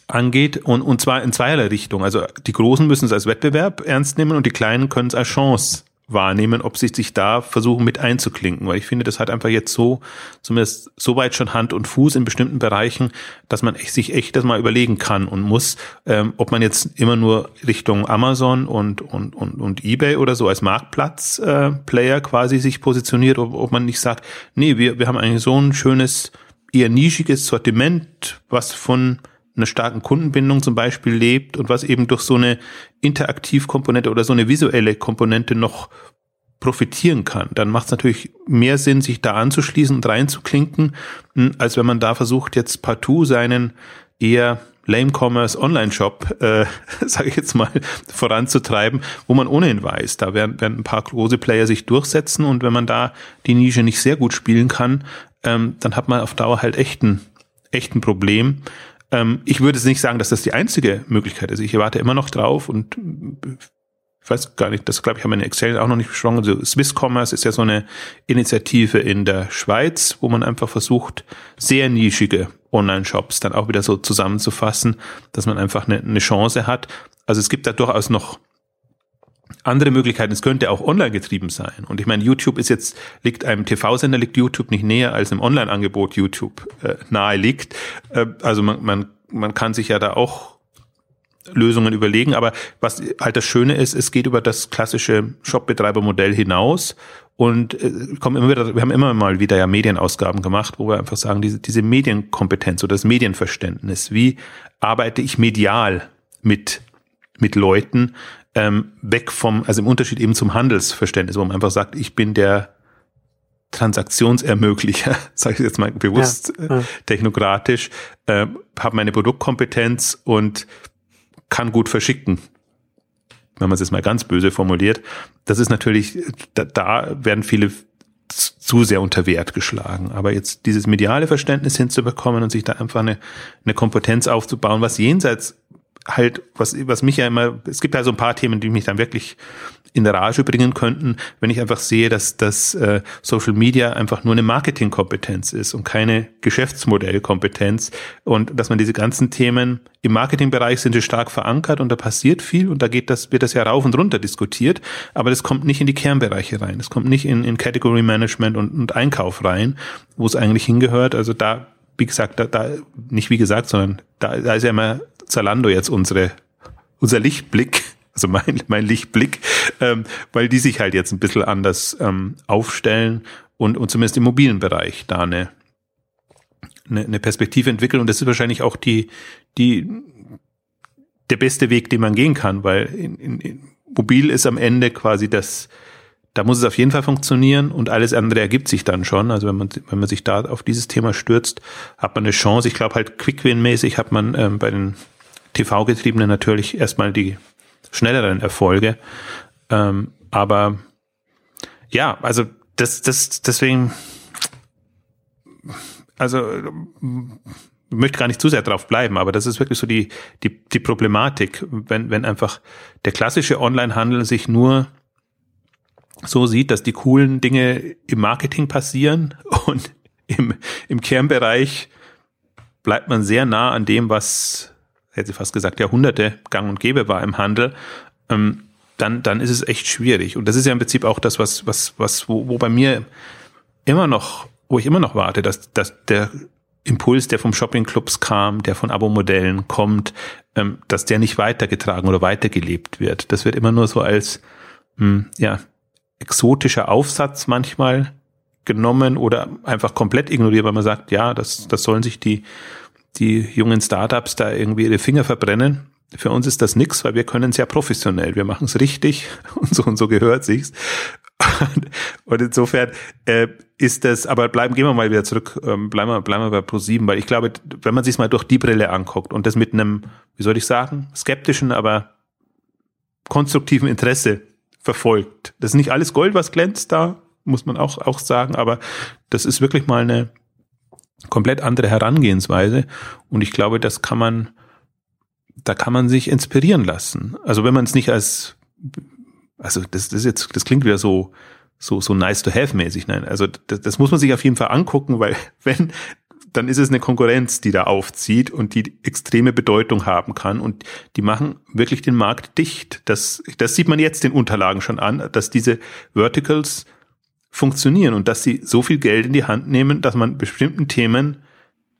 angeht und, und zwar in zweierlei Richtung. Also die Großen müssen es als Wettbewerb ernst nehmen und die Kleinen können es als Chance wahrnehmen, ob sie sich da versuchen mit einzuklinken, weil ich finde, das hat einfach jetzt so, zumindest so weit schon Hand und Fuß in bestimmten Bereichen, dass man sich echt das mal überlegen kann und muss, ähm, ob man jetzt immer nur Richtung Amazon und, und, und, und eBay oder so als Marktplatz-Player äh, quasi sich positioniert, ob, ob man nicht sagt, nee, wir, wir haben eigentlich so ein schönes, eher nischiges Sortiment, was von einer starken Kundenbindung zum Beispiel lebt und was eben durch so eine Interaktivkomponente oder so eine visuelle Komponente noch profitieren kann, dann macht es natürlich mehr Sinn, sich da anzuschließen und reinzuklinken, hm, als wenn man da versucht, jetzt partout seinen eher Lame Commerce Online-Shop, äh, sage ich jetzt mal, voranzutreiben, wo man ohnehin weiß, da werden, werden ein paar große Player sich durchsetzen und wenn man da die Nische nicht sehr gut spielen kann, ähm, dann hat man auf Dauer halt echt ein, echt ein Problem. Ähm, ich würde es nicht sagen, dass das die einzige Möglichkeit ist. Ich warte immer noch drauf und ich weiß gar nicht, das glaube ich haben wir in Excel auch noch nicht besprochen. Also Swiss Commerce ist ja so eine Initiative in der Schweiz, wo man einfach versucht, sehr nischige Online-Shops dann auch wieder so zusammenzufassen, dass man einfach eine, eine Chance hat. Also es gibt da durchaus noch andere Möglichkeiten. Es könnte auch online getrieben sein. Und ich meine, YouTube ist jetzt, liegt einem TV-Sender, liegt YouTube nicht näher als im Online-Angebot YouTube äh, nahe liegt. Äh, also man, man, man kann sich ja da auch Lösungen überlegen. Aber was halt das Schöne ist, es geht über das klassische Shop-Betreiber-Modell hinaus und äh, kommen immer wieder, wir haben immer mal wieder ja Medienausgaben gemacht, wo wir einfach sagen, diese, diese Medienkompetenz oder das Medienverständnis, wie arbeite ich medial mit, mit Leuten, ähm, weg vom, also im Unterschied eben zum Handelsverständnis, wo man einfach sagt, ich bin der Transaktionsermöglicher, sage ich jetzt mal bewusst ja, ja. technokratisch, äh, habe meine Produktkompetenz und kann gut verschicken wenn man es jetzt mal ganz böse formuliert, das ist natürlich, da, da werden viele zu sehr unter Wert geschlagen. Aber jetzt dieses mediale Verständnis hinzubekommen und sich da einfach eine, eine Kompetenz aufzubauen, was jenseits halt, was, was mich ja immer, es gibt ja so ein paar Themen, die mich dann wirklich in Rage bringen könnten, wenn ich einfach sehe, dass dass äh, Social Media einfach nur eine Marketingkompetenz ist und keine Geschäftsmodellkompetenz und dass man diese ganzen Themen im Marketingbereich sind sie stark verankert und da passiert viel und da geht das wird das ja rauf und runter diskutiert, aber das kommt nicht in die Kernbereiche rein, es kommt nicht in, in Category Management und, und Einkauf rein, wo es eigentlich hingehört. Also da wie gesagt, da, da nicht wie gesagt, sondern da, da ist ja immer Zalando jetzt unsere unser Lichtblick also mein, mein Lichtblick, ähm, weil die sich halt jetzt ein bisschen anders ähm, aufstellen und, und zumindest im mobilen Bereich da eine, eine, eine Perspektive entwickeln. Und das ist wahrscheinlich auch die, die, der beste Weg, den man gehen kann, weil in, in, in mobil ist am Ende quasi das, da muss es auf jeden Fall funktionieren und alles andere ergibt sich dann schon. Also wenn man, wenn man sich da auf dieses Thema stürzt, hat man eine Chance. Ich glaube halt Quick-Win-mäßig hat man ähm, bei den TV-Getriebenen natürlich erstmal die schnelleren Erfolge. Ähm, aber ja, also das, das, deswegen, also ich möchte gar nicht zu sehr drauf bleiben, aber das ist wirklich so die, die, die Problematik, wenn, wenn einfach der klassische Onlinehandel sich nur so sieht, dass die coolen Dinge im Marketing passieren und im, im Kernbereich bleibt man sehr nah an dem, was hätte fast gesagt, Jahrhunderte gang und gäbe war im Handel, ähm, dann, dann ist es echt schwierig. Und das ist ja im Prinzip auch das, was, was, was, wo, wo bei mir immer noch, wo ich immer noch warte, dass, dass der Impuls, der vom Shoppingclubs kam, der von Abo-Modellen kommt, ähm, dass der nicht weitergetragen oder weitergelebt wird. Das wird immer nur so als mh, hm, ja, exotischer Aufsatz manchmal genommen oder einfach komplett ignoriert, weil man sagt, ja, das, das sollen sich die die jungen Startups da irgendwie ihre Finger verbrennen. Für uns ist das nix, weil wir können es ja professionell. Wir machen es richtig und so und so gehört sich's. Und insofern äh, ist das, aber bleiben, gehen wir mal wieder zurück, ähm, bleiben wir, bleiben wir bei Pro7, weil ich glaube, wenn man sich mal durch die Brille anguckt und das mit einem, wie soll ich sagen, skeptischen, aber konstruktiven Interesse verfolgt. Das ist nicht alles Gold, was glänzt da, muss man auch, auch sagen, aber das ist wirklich mal eine, komplett andere Herangehensweise. Und ich glaube, das kann man, da kann man sich inspirieren lassen. Also wenn man es nicht als, also das, das ist jetzt, das klingt wieder so, so, so nice to have mäßig. Nein, also das, das muss man sich auf jeden Fall angucken, weil wenn, dann ist es eine Konkurrenz, die da aufzieht und die extreme Bedeutung haben kann. Und die machen wirklich den Markt dicht. Das, das sieht man jetzt den Unterlagen schon an, dass diese Verticals funktionieren und dass sie so viel Geld in die Hand nehmen, dass man bestimmten Themen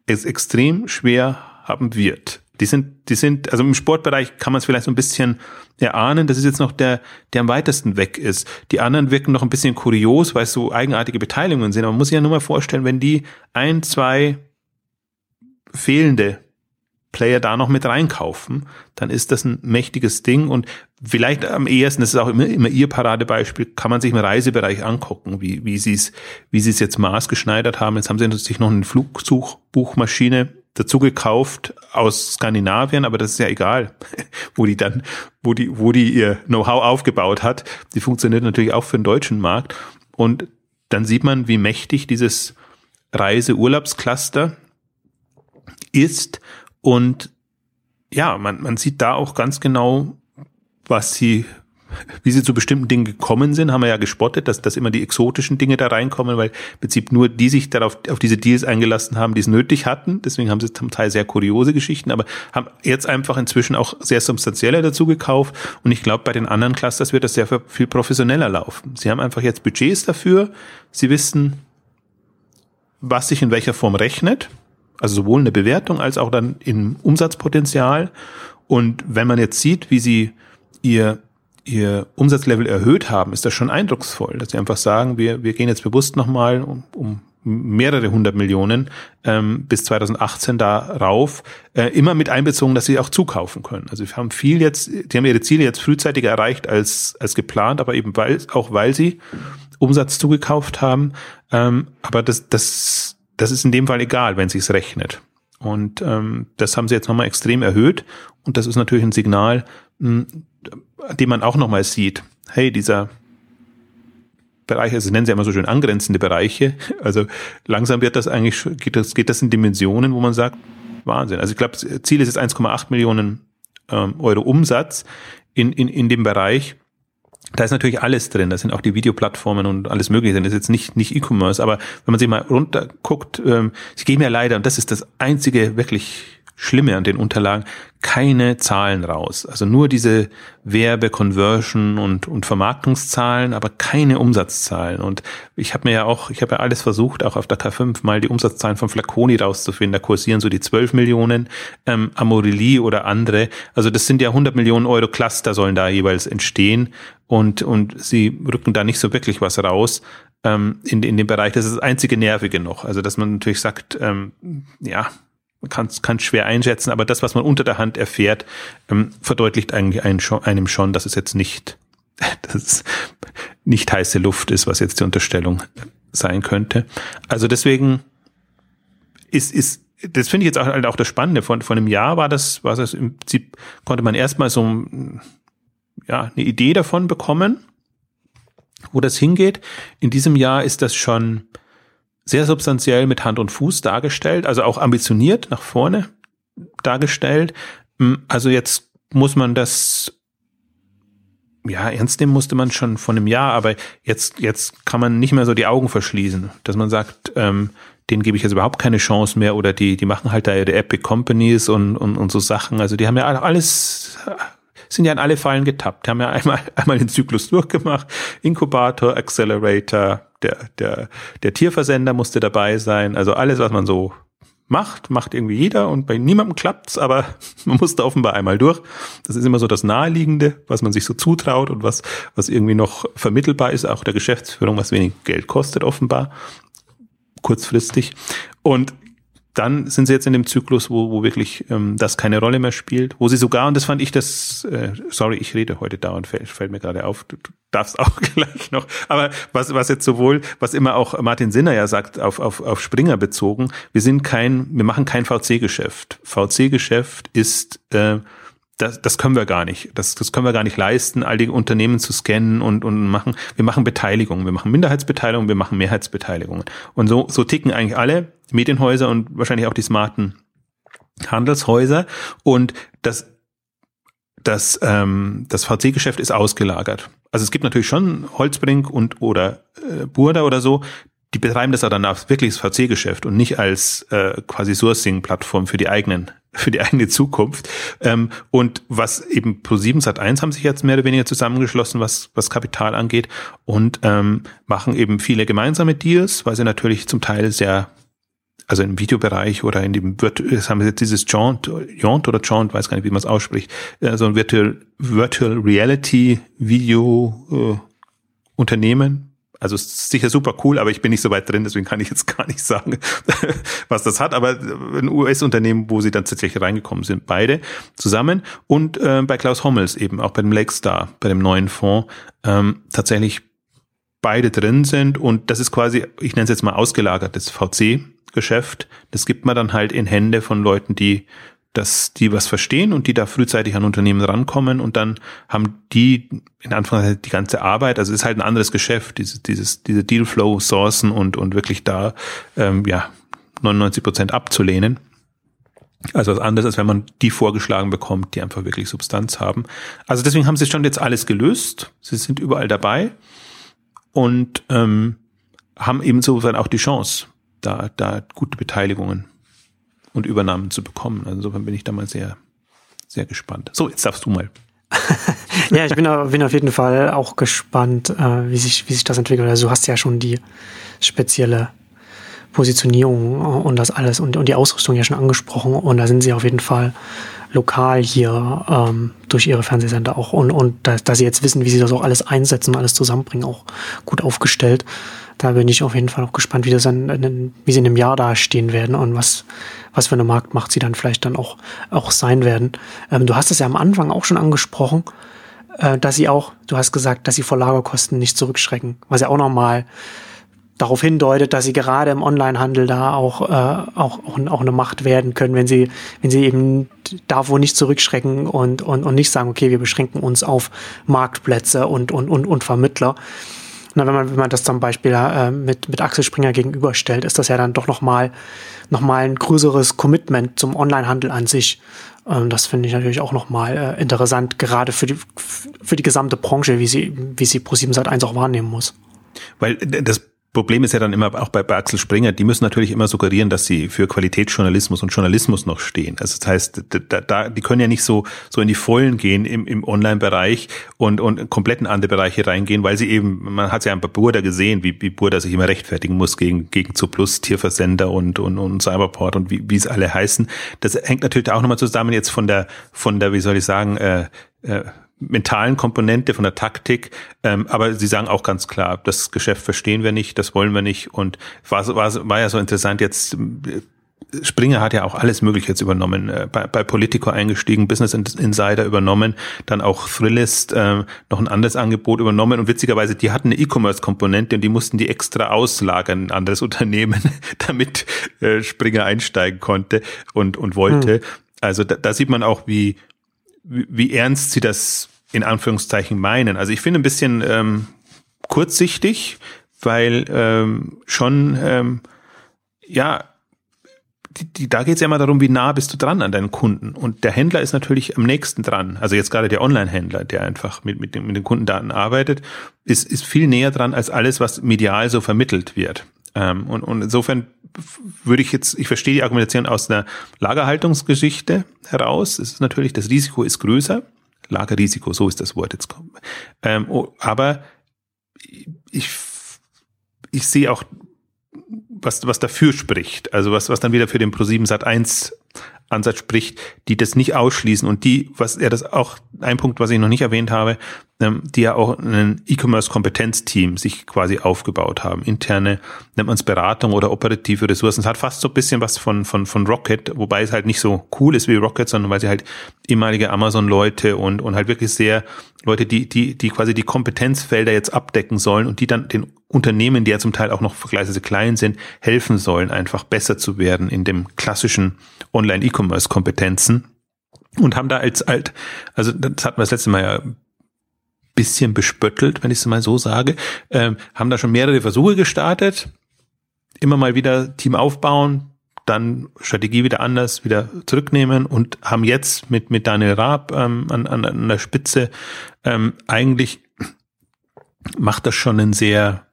es extrem schwer haben wird. Die sind, die sind, also im Sportbereich kann man es vielleicht so ein bisschen erahnen. Das ist jetzt noch der, der am weitesten weg ist. Die anderen wirken noch ein bisschen kurios, weil es so eigenartige Beteiligungen sind. Aber man muss sich ja nur mal vorstellen, wenn die ein, zwei fehlende Player da noch mit reinkaufen, dann ist das ein mächtiges Ding und vielleicht am ehesten, das ist auch immer, immer ihr Paradebeispiel, kann man sich im Reisebereich angucken, wie, wie sie es, wie sie es jetzt maßgeschneidert haben. Jetzt haben sie sich noch eine Flugsuchbuchmaschine dazu gekauft aus Skandinavien, aber das ist ja egal, wo die dann, wo die, wo die ihr Know-how aufgebaut hat. Die funktioniert natürlich auch für den deutschen Markt und dann sieht man, wie mächtig dieses Reise-Urlaubscluster ist und ja, man, man sieht da auch ganz genau, was sie, wie sie zu bestimmten Dingen gekommen sind, haben wir ja gespottet, dass, dass immer die exotischen Dinge da reinkommen, weil im Prinzip nur die sich darauf, auf diese Deals eingelassen haben, die es nötig hatten. Deswegen haben sie zum Teil sehr kuriose Geschichten, aber haben jetzt einfach inzwischen auch sehr substanzielle dazu gekauft. Und ich glaube, bei den anderen Clusters wird das sehr viel professioneller laufen. Sie haben einfach jetzt Budgets dafür. Sie wissen, was sich in welcher Form rechnet also sowohl eine Bewertung als auch dann im Umsatzpotenzial. Und wenn man jetzt sieht, wie sie ihr, ihr Umsatzlevel erhöht haben, ist das schon eindrucksvoll, dass sie einfach sagen, wir, wir gehen jetzt bewusst nochmal um, um mehrere hundert Millionen ähm, bis 2018 darauf, äh, immer mit einbezogen, dass sie auch zukaufen können. Also wir haben viel jetzt, die haben ihre Ziele jetzt frühzeitiger erreicht als, als geplant, aber eben weil, auch weil sie Umsatz zugekauft haben. Ähm, aber das, das, das ist in dem Fall egal, wenn sich's rechnet. Und ähm, das haben sie jetzt nochmal extrem erhöht. Und das ist natürlich ein Signal, mh, dem man auch nochmal sieht, hey, dieser Bereiche, also nennen sie immer so schön angrenzende Bereiche. Also langsam wird das eigentlich, geht das, geht das in Dimensionen, wo man sagt, Wahnsinn. Also ich glaube, Ziel ist jetzt 1,8 Millionen ähm, Euro Umsatz in, in, in dem Bereich. Da ist natürlich alles drin. Da sind auch die Videoplattformen und alles Mögliche drin. Das ist jetzt nicht, nicht E-Commerce, aber wenn man sich mal runterguckt, ähm, sie geben ja leider, und das ist das einzige wirklich Schlimme an den Unterlagen, keine Zahlen raus. Also nur diese Werbe, Conversion und, und Vermarktungszahlen, aber keine Umsatzzahlen. Und ich habe mir ja auch, ich habe ja alles versucht, auch auf der K5 mal die Umsatzzahlen von Flaconi rauszufinden. Da kursieren so die 12 Millionen, ähm, Amorelie oder andere. Also das sind ja 100 Millionen Euro Cluster sollen da jeweils entstehen. Und, und sie rücken da nicht so wirklich was raus ähm, in, in dem Bereich. Das ist das einzige Nervige noch. Also dass man natürlich sagt, ähm, ja, kann es schwer einschätzen, aber das, was man unter der Hand erfährt, ähm, verdeutlicht eigentlich einen schon, einem schon, dass es jetzt nicht, dass es nicht heiße Luft ist, was jetzt die Unterstellung sein könnte. Also deswegen ist, ist das finde ich jetzt auch, halt auch das Spannende. Von, von einem Jahr war das, war das im Prinzip, konnte man erstmal so ja, eine Idee davon bekommen, wo das hingeht. In diesem Jahr ist das schon sehr substanziell mit Hand und Fuß dargestellt, also auch ambitioniert nach vorne dargestellt. Hm, also jetzt muss man das ja, ernst nehmen musste man schon von einem Jahr, aber jetzt, jetzt kann man nicht mehr so die Augen verschließen, dass man sagt, ähm, denen gebe ich jetzt überhaupt keine Chance mehr oder die, die machen halt da ihre Epic Companies und, und, und so Sachen. Also die haben ja alles, sind ja in alle Fallen getappt, haben ja einmal, einmal den Zyklus durchgemacht, Inkubator, Accelerator, der, der, der Tierversender musste dabei sein. Also alles, was man so macht, macht irgendwie jeder und bei niemandem klappt's, aber man musste offenbar einmal durch. Das ist immer so das Naheliegende, was man sich so zutraut und was, was irgendwie noch vermittelbar ist, auch der Geschäftsführung, was wenig Geld kostet offenbar, kurzfristig. Und dann sind sie jetzt in dem Zyklus, wo, wo wirklich ähm, das keine Rolle mehr spielt, wo sie sogar, und das fand ich das, äh, sorry, ich rede heute dauernd, fällt, fällt mir gerade auf, du, du darfst auch gleich noch, aber was, was jetzt sowohl, was immer auch Martin Sinner ja sagt, auf, auf, auf Springer bezogen, wir sind kein, wir machen kein VC-Geschäft. VC-Geschäft ist äh, das, das können wir gar nicht. Das, das können wir gar nicht leisten, all die Unternehmen zu scannen und, und machen. Wir machen Beteiligungen. Wir machen Minderheitsbeteiligungen, wir machen Mehrheitsbeteiligungen. Und so, so ticken eigentlich alle Medienhäuser und wahrscheinlich auch die smarten Handelshäuser. Und das, das, ähm, das VC-Geschäft ist ausgelagert. Also es gibt natürlich schon Holzbrink und oder äh, Burda oder so, die betreiben das aber dann als wirkliches VC-Geschäft und nicht als äh, quasi Sourcing-Plattform für die eigenen für die eigene Zukunft. Ähm, und was eben Pro7 Sat 1 haben sich jetzt mehr oder weniger zusammengeschlossen, was, was Kapital angeht und ähm, machen eben viele gemeinsame Deals, weil sie natürlich zum Teil sehr also im Videobereich oder in dem das haben wir jetzt dieses Jaunt, Jaunt oder Jaunt, weiß gar nicht, wie man es ausspricht, äh, so ein Virtual, Virtual Reality Video äh, Unternehmen, also sicher super cool, aber ich bin nicht so weit drin, deswegen kann ich jetzt gar nicht sagen, was das hat. Aber ein US-Unternehmen, wo sie dann tatsächlich reingekommen sind, beide zusammen. Und äh, bei Klaus Hommels eben, auch bei dem Lakestar, bei dem neuen Fonds, ähm, tatsächlich beide drin sind. Und das ist quasi, ich nenne es jetzt mal ausgelagertes VC-Geschäft. Das gibt man dann halt in Hände von Leuten, die dass die was verstehen und die da frühzeitig an Unternehmen rankommen und dann haben die in Anführungszeichen die ganze Arbeit, also ist halt ein anderes Geschäft, dieses, dieses, diese Dealflow sourcen und, und wirklich da ähm, ja 99 Prozent abzulehnen. Also was anderes, als wenn man die vorgeschlagen bekommt, die einfach wirklich Substanz haben. Also deswegen haben sie schon jetzt alles gelöst. Sie sind überall dabei und ähm, haben insofern auch die Chance, da, da gute Beteiligungen und Übernahmen zu bekommen. Also insofern bin ich da mal sehr, sehr gespannt. So, jetzt darfst du mal. ja, ich bin, bin auf jeden Fall auch gespannt, äh, wie, sich, wie sich das entwickelt. Also du hast ja schon die spezielle Positionierung und das alles und, und die Ausrüstung ja schon angesprochen. Und da sind sie auf jeden Fall lokal hier ähm, durch ihre Fernsehsender auch und, und da, da sie jetzt wissen, wie sie das auch alles einsetzen alles zusammenbringen, auch gut aufgestellt. Da bin ich auf jeden Fall auch gespannt, wie das dann, wie sie in einem Jahr dastehen werden und was, was für eine Marktmacht sie dann vielleicht dann auch, auch sein werden. Ähm, du hast es ja am Anfang auch schon angesprochen, äh, dass sie auch, du hast gesagt, dass sie vor Lagerkosten nicht zurückschrecken, was ja auch nochmal darauf hindeutet, dass sie gerade im Onlinehandel da auch, äh, auch, auch, auch eine Macht werden können, wenn sie, wenn sie eben davor nicht zurückschrecken und, und, und nicht sagen, okay, wir beschränken uns auf Marktplätze und, und, und, und Vermittler. Na, wenn man, wenn man das zum Beispiel äh, mit, mit Axel Springer gegenüberstellt, ist das ja dann doch nochmal noch mal ein größeres Commitment zum Onlinehandel an sich. Ähm, das finde ich natürlich auch nochmal äh, interessant, gerade für die, für die gesamte Branche, wie sie, wie sie Pro7 Sat1 auch wahrnehmen muss. Weil das Problem ist ja dann immer auch bei, Axel Springer, die müssen natürlich immer suggerieren, dass sie für Qualitätsjournalismus und Journalismus noch stehen. Also das heißt, da, da, die können ja nicht so, so in die Vollen gehen im, im Online-Bereich und, und komplett in andere Bereiche reingehen, weil sie eben, man hat ja bei Burda gesehen, wie, wie Burda sich immer rechtfertigen muss gegen, gegen Zuplus, Tierversender und, und, und Cyberport und wie, wie es alle heißen. Das hängt natürlich auch nochmal zusammen jetzt von der, von der, wie soll ich sagen, äh, äh, mentalen Komponente, von der Taktik. Ähm, aber sie sagen auch ganz klar, das Geschäft verstehen wir nicht, das wollen wir nicht. Und war, war, war ja so interessant jetzt. Äh, Springer hat ja auch alles Mögliche jetzt übernommen, äh, bei, bei Politico eingestiegen, Business Insider übernommen, dann auch Thrillist äh, noch ein anderes Angebot übernommen und witzigerweise, die hatten eine E-Commerce-Komponente und die mussten die extra auslagern, ein anderes Unternehmen, damit äh, Springer einsteigen konnte und, und wollte. Hm. Also da, da sieht man auch, wie, wie, ernst sie das in Anführungszeichen meinen. Also ich finde ein bisschen ähm, kurzsichtig, weil ähm, schon, ähm, ja, die, die, da geht es ja immer darum, wie nah bist du dran an deinen Kunden. Und der Händler ist natürlich am nächsten dran. Also jetzt gerade der Online-Händler, der einfach mit, mit, den, mit den Kundendaten arbeitet, ist, ist viel näher dran als alles, was medial so vermittelt wird. Ähm, und, und insofern würde ich jetzt, ich verstehe die Argumentation aus einer Lagerhaltungsgeschichte heraus. Es ist natürlich, das Risiko ist größer. Lagerrisiko, so ist das Wort jetzt. Ähm, oh, aber ich, ich sehe auch, was, was dafür spricht. Also was, was dann wieder für den Pro7 Sat 1 Ansatz spricht, die das nicht ausschließen und die, was er das auch, ein Punkt, was ich noch nicht erwähnt habe, ähm, die ja auch ein E-Commerce-Kompetenzteam sich quasi aufgebaut haben. Interne, nennt man es Beratung oder operative Ressourcen. Es hat fast so ein bisschen was von, von, von Rocket, wobei es halt nicht so cool ist wie Rocket, sondern weil sie halt ehemalige Amazon-Leute und, und halt wirklich sehr Leute, die, die, die quasi die Kompetenzfelder jetzt abdecken sollen und die dann den Unternehmen, die ja zum Teil auch noch vergleichsweise klein sind, helfen sollen, einfach besser zu werden in dem klassischen Online-E-Commerce-Kompetenzen und haben da als alt, also das hatten wir das letzte Mal ja bisschen bespöttelt, wenn ich es mal so sage, ähm, haben da schon mehrere Versuche gestartet, immer mal wieder Team aufbauen, dann Strategie wieder anders, wieder zurücknehmen und haben jetzt mit, mit Daniel Raab ähm, an, an, an der Spitze ähm, eigentlich macht das schon einen sehr,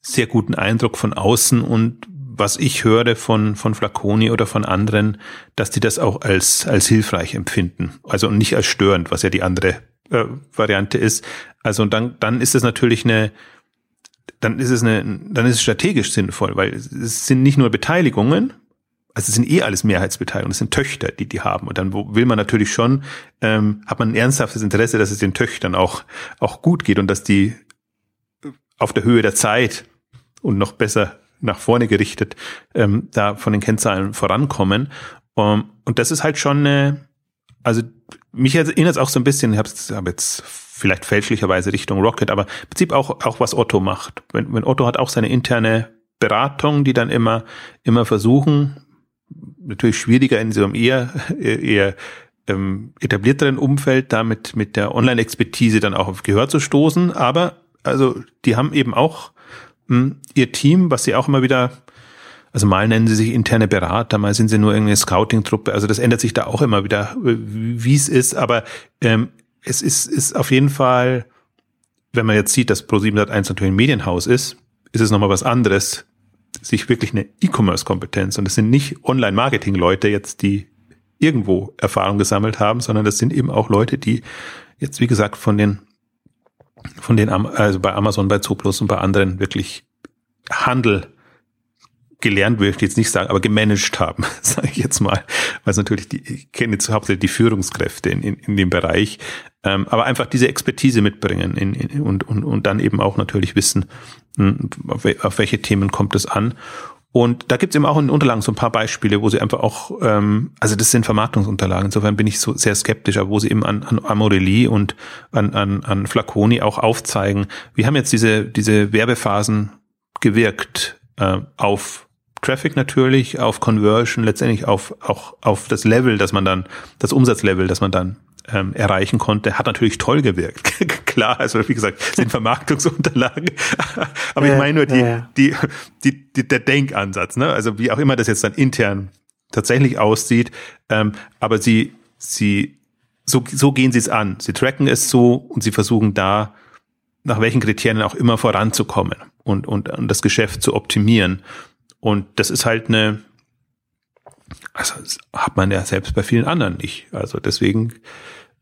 sehr guten Eindruck von außen und was ich höre von, von Flaconi oder von anderen, dass die das auch als, als hilfreich empfinden. Also nicht als störend, was ja die andere äh, Variante ist. Also dann, dann ist es natürlich eine, dann ist es eine, dann ist es strategisch sinnvoll, weil es sind nicht nur Beteiligungen, also es sind eh alles Mehrheitsbeteiligungen, es sind Töchter, die die haben. Und dann will man natürlich schon, ähm, hat man ein ernsthaftes Interesse, dass es den Töchtern auch, auch gut geht und dass die auf der Höhe der Zeit und noch besser nach vorne gerichtet ähm, da von den Kennzahlen vorankommen. Um, ähm, und das ist halt schon eine, also mich erinnert es auch so ein bisschen, ich habe hab jetzt vielleicht fälschlicherweise Richtung Rocket, aber im Prinzip auch, auch was Otto macht. Wenn, wenn Otto hat auch seine interne Beratung, die dann immer, immer versuchen, natürlich schwieriger in so einem eher, eher ähm, etablierteren Umfeld, da mit, der Online-Expertise dann auch auf Gehör zu stoßen. Aber also die haben eben auch ihr Team, was sie auch immer wieder also mal nennen sie sich interne Berater, mal sind sie nur irgendeine Scouting-Truppe. Also das ändert sich da auch immer wieder, wie es ist. Aber ähm, es ist, ist auf jeden Fall, wenn man jetzt sieht, dass Pro701 natürlich ein Medienhaus ist, ist es nochmal was anderes, sich wirklich eine E-Commerce-Kompetenz. Und das sind nicht Online-Marketing-Leute jetzt, die irgendwo Erfahrung gesammelt haben, sondern das sind eben auch Leute, die jetzt, wie gesagt, von den, von den, also bei Amazon, bei Zooplus und bei anderen wirklich Handel gelernt will ich jetzt nicht sagen, aber gemanagt haben, sage ich jetzt mal. Weil es natürlich, die, ich kenne jetzt hauptsächlich die Führungskräfte in, in, in dem Bereich, ähm, aber einfach diese Expertise mitbringen in, in, und, und, und dann eben auch natürlich wissen, hm, auf welche Themen kommt es an. Und da gibt es eben auch in den Unterlagen so ein paar Beispiele, wo sie einfach auch, ähm, also das sind Vermarktungsunterlagen, insofern bin ich so sehr skeptisch, aber wo sie eben an, an Amorelie und an, an, an Flaconi auch aufzeigen, wie haben jetzt diese, diese Werbephasen gewirkt äh, auf Traffic natürlich, auf Conversion, letztendlich auf auch auf das Level, dass man dann, das Umsatzlevel, das man dann ähm, erreichen konnte, hat natürlich toll gewirkt. Klar, also wie gesagt, sind Vermarktungsunterlagen. Aber ich meine nur die, ja. die, die, die, der Denkansatz, ne? Also wie auch immer das jetzt dann intern tatsächlich aussieht. Ähm, aber sie, sie, so, so gehen sie es an. Sie tracken es so und sie versuchen da nach welchen Kriterien auch immer voranzukommen und, und, und das Geschäft zu optimieren. Und das ist halt eine, also hat man ja selbst bei vielen anderen nicht. Also deswegen,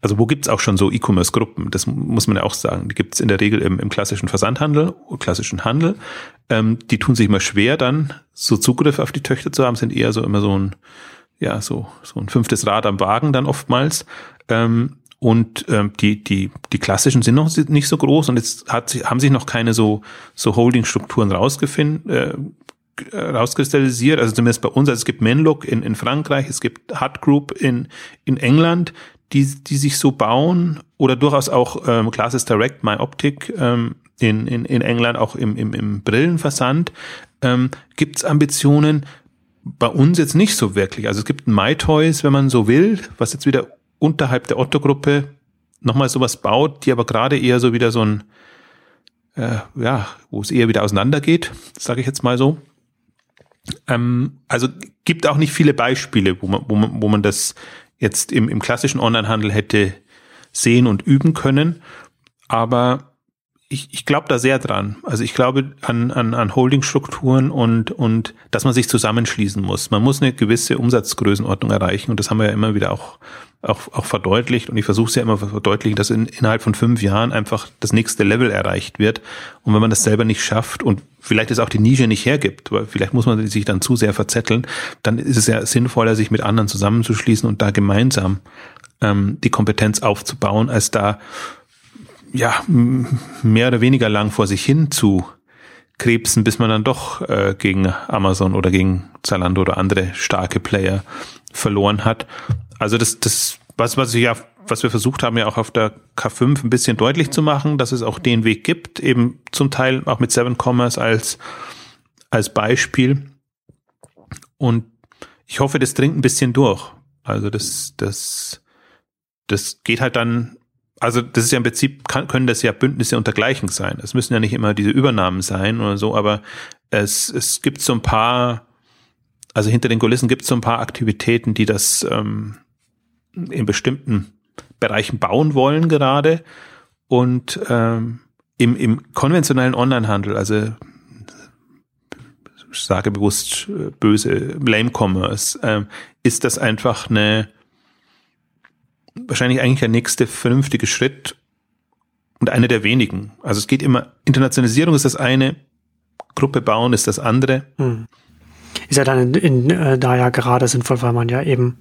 also wo gibt's auch schon so E-Commerce-Gruppen? Das muss man ja auch sagen. Die gibt's in der Regel im, im klassischen Versandhandel, klassischen Handel. Ähm, die tun sich immer schwer, dann so Zugriff auf die Töchter zu haben, sind eher so immer so ein, ja, so, so ein fünftes Rad am Wagen dann oftmals. Ähm, und ähm, die, die, die klassischen sind noch nicht so groß und jetzt hat, haben sich noch keine so, so Holding-Strukturen rausgefunden, äh, rauskristallisiert, also zumindest bei uns, also es gibt Menlook in, in Frankreich, es gibt Hut Group in, in England, die, die sich so bauen oder durchaus auch ähm, Classes Direct, My Optic ähm, in, in, in England auch im, im, im Brillenversand. Ähm, Gibt es Ambitionen? Bei uns jetzt nicht so wirklich. Also es gibt ein MyToys, wenn man so will, was jetzt wieder unterhalb der Otto-Gruppe nochmal sowas baut, die aber gerade eher so wieder so ein, äh, ja, wo es eher wieder auseinandergeht, sage ich jetzt mal so. Ähm, also gibt auch nicht viele Beispiele, wo man, wo man, wo man das jetzt im, im klassischen Onlinehandel hätte sehen und üben können. Aber ich, ich glaube da sehr dran. Also ich glaube an, an, an Holdingstrukturen und, und dass man sich zusammenschließen muss. Man muss eine gewisse Umsatzgrößenordnung erreichen und das haben wir ja immer wieder auch, auch, auch verdeutlicht und ich versuche es ja immer verdeutlichen, dass in, innerhalb von fünf Jahren einfach das nächste Level erreicht wird. Und wenn man das selber nicht schafft und vielleicht es auch die Nische nicht hergibt, weil vielleicht muss man sich dann zu sehr verzetteln, dann ist es ja sinnvoller, sich mit anderen zusammenzuschließen und da gemeinsam ähm, die Kompetenz aufzubauen, als da ja, mehr oder weniger lang vor sich hin zu krebsen, bis man dann doch äh, gegen Amazon oder gegen Zalando oder andere starke Player verloren hat. Also das, das, was, was ich ja, was wir versucht haben, ja auch auf der K5 ein bisschen deutlich zu machen, dass es auch den Weg gibt, eben zum Teil auch mit Seven Commerce als, als Beispiel. Und ich hoffe, das dringt ein bisschen durch. Also das, das, das geht halt dann also das ist ja im Prinzip, kann, können das ja Bündnisse untergleichen sein. Es müssen ja nicht immer diese Übernahmen sein oder so, aber es, es gibt so ein paar, also hinter den Kulissen gibt es so ein paar Aktivitäten, die das ähm, in bestimmten Bereichen bauen wollen gerade. Und ähm, im, im konventionellen Onlinehandel, also sage bewusst äh, böse Lame Commerce, äh, ist das einfach eine wahrscheinlich eigentlich der nächste vernünftige Schritt und einer der wenigen. Also es geht immer, Internationalisierung ist das eine, Gruppe bauen ist das andere. Hm. Ist ja dann in, in, äh, da ja gerade sinnvoll, weil man ja eben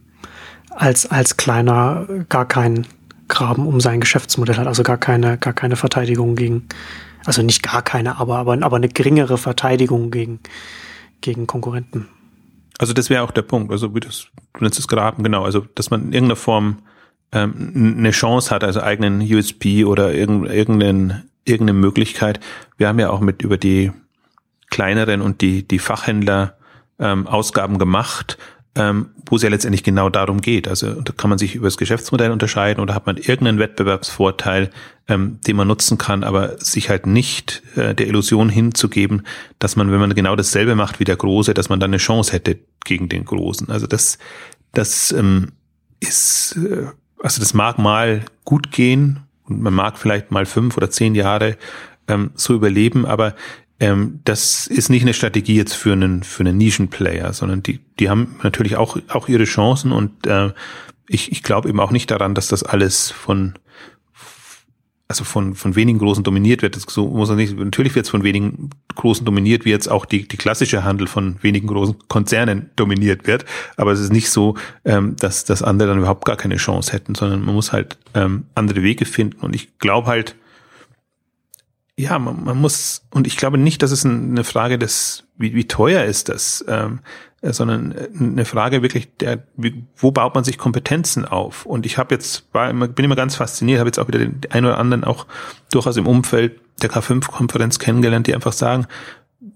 als, als kleiner gar keinen Graben um sein Geschäftsmodell hat, also gar keine, gar keine Verteidigung gegen, also nicht gar keine, aber, aber, aber eine geringere Verteidigung gegen, gegen Konkurrenten. Also das wäre auch der Punkt, also wie das, du nennst es Graben, genau, also dass man in irgendeiner Form ähm, eine Chance hat, also eigenen USP oder irgendeine, irgendeine Möglichkeit. Wir haben ja auch mit über die kleineren und die, die Fachhändler ähm, Ausgaben gemacht, ähm, wo es ja letztendlich genau darum geht. Also da kann man sich über das Geschäftsmodell unterscheiden oder hat man irgendeinen Wettbewerbsvorteil, ähm, den man nutzen kann, aber sich halt nicht äh, der Illusion hinzugeben, dass man, wenn man genau dasselbe macht wie der Große, dass man dann eine Chance hätte gegen den Großen. Also das, das ähm, ist äh, also das mag mal gut gehen und man mag vielleicht mal fünf oder zehn Jahre ähm, so überleben, aber ähm, das ist nicht eine Strategie jetzt für einen für einen Nischenplayer, sondern die die haben natürlich auch auch ihre Chancen und äh, ich ich glaube eben auch nicht daran, dass das alles von also von, von wenigen Großen dominiert wird. So muss man nicht, natürlich wird es von wenigen Großen dominiert, wie jetzt auch die, die klassische Handel von wenigen großen Konzernen dominiert wird. Aber es ist nicht so, ähm, dass, dass andere dann überhaupt gar keine Chance hätten, sondern man muss halt ähm, andere Wege finden. Und ich glaube halt, ja, man, man muss, und ich glaube nicht, dass es eine Frage des, wie, wie teuer ist das, ähm, äh, sondern äh, eine Frage wirklich der, wo baut man sich Kompetenzen auf? Und ich habe jetzt, war immer, bin immer ganz fasziniert, habe jetzt auch wieder den einen oder anderen auch durchaus im Umfeld der K5-Konferenz kennengelernt, die einfach sagen,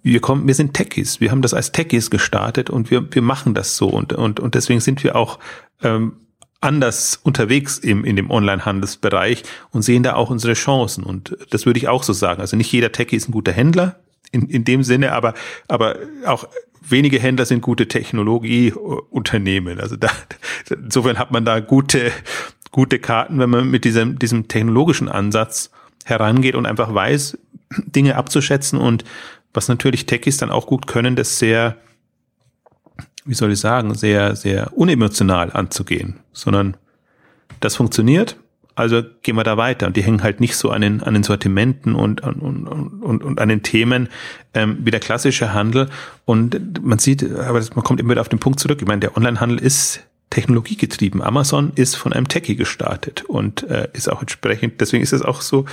wir kommen, wir sind Techies, wir haben das als Techies gestartet und wir, wir machen das so und, und, und deswegen sind wir auch ähm, anders unterwegs im, in dem Online-Handelsbereich und sehen da auch unsere Chancen. Und das würde ich auch so sagen. Also nicht jeder Techie ist ein guter Händler in, in dem Sinne, aber, aber auch wenige Händler sind gute Technologieunternehmen. Also da, insofern hat man da gute, gute Karten, wenn man mit diesem, diesem technologischen Ansatz herangeht und einfach weiß, Dinge abzuschätzen und was natürlich Techies dann auch gut können, das sehr, wie soll ich sagen, sehr, sehr unemotional anzugehen, sondern das funktioniert, also gehen wir da weiter. Und die hängen halt nicht so an den, an den Sortimenten und, und, und, und an den Themen ähm, wie der klassische Handel. Und man sieht, aber man kommt immer wieder auf den Punkt zurück. Ich meine, der Onlinehandel ist technologiegetrieben. Amazon ist von einem Techie gestartet und äh, ist auch entsprechend, deswegen ist es auch so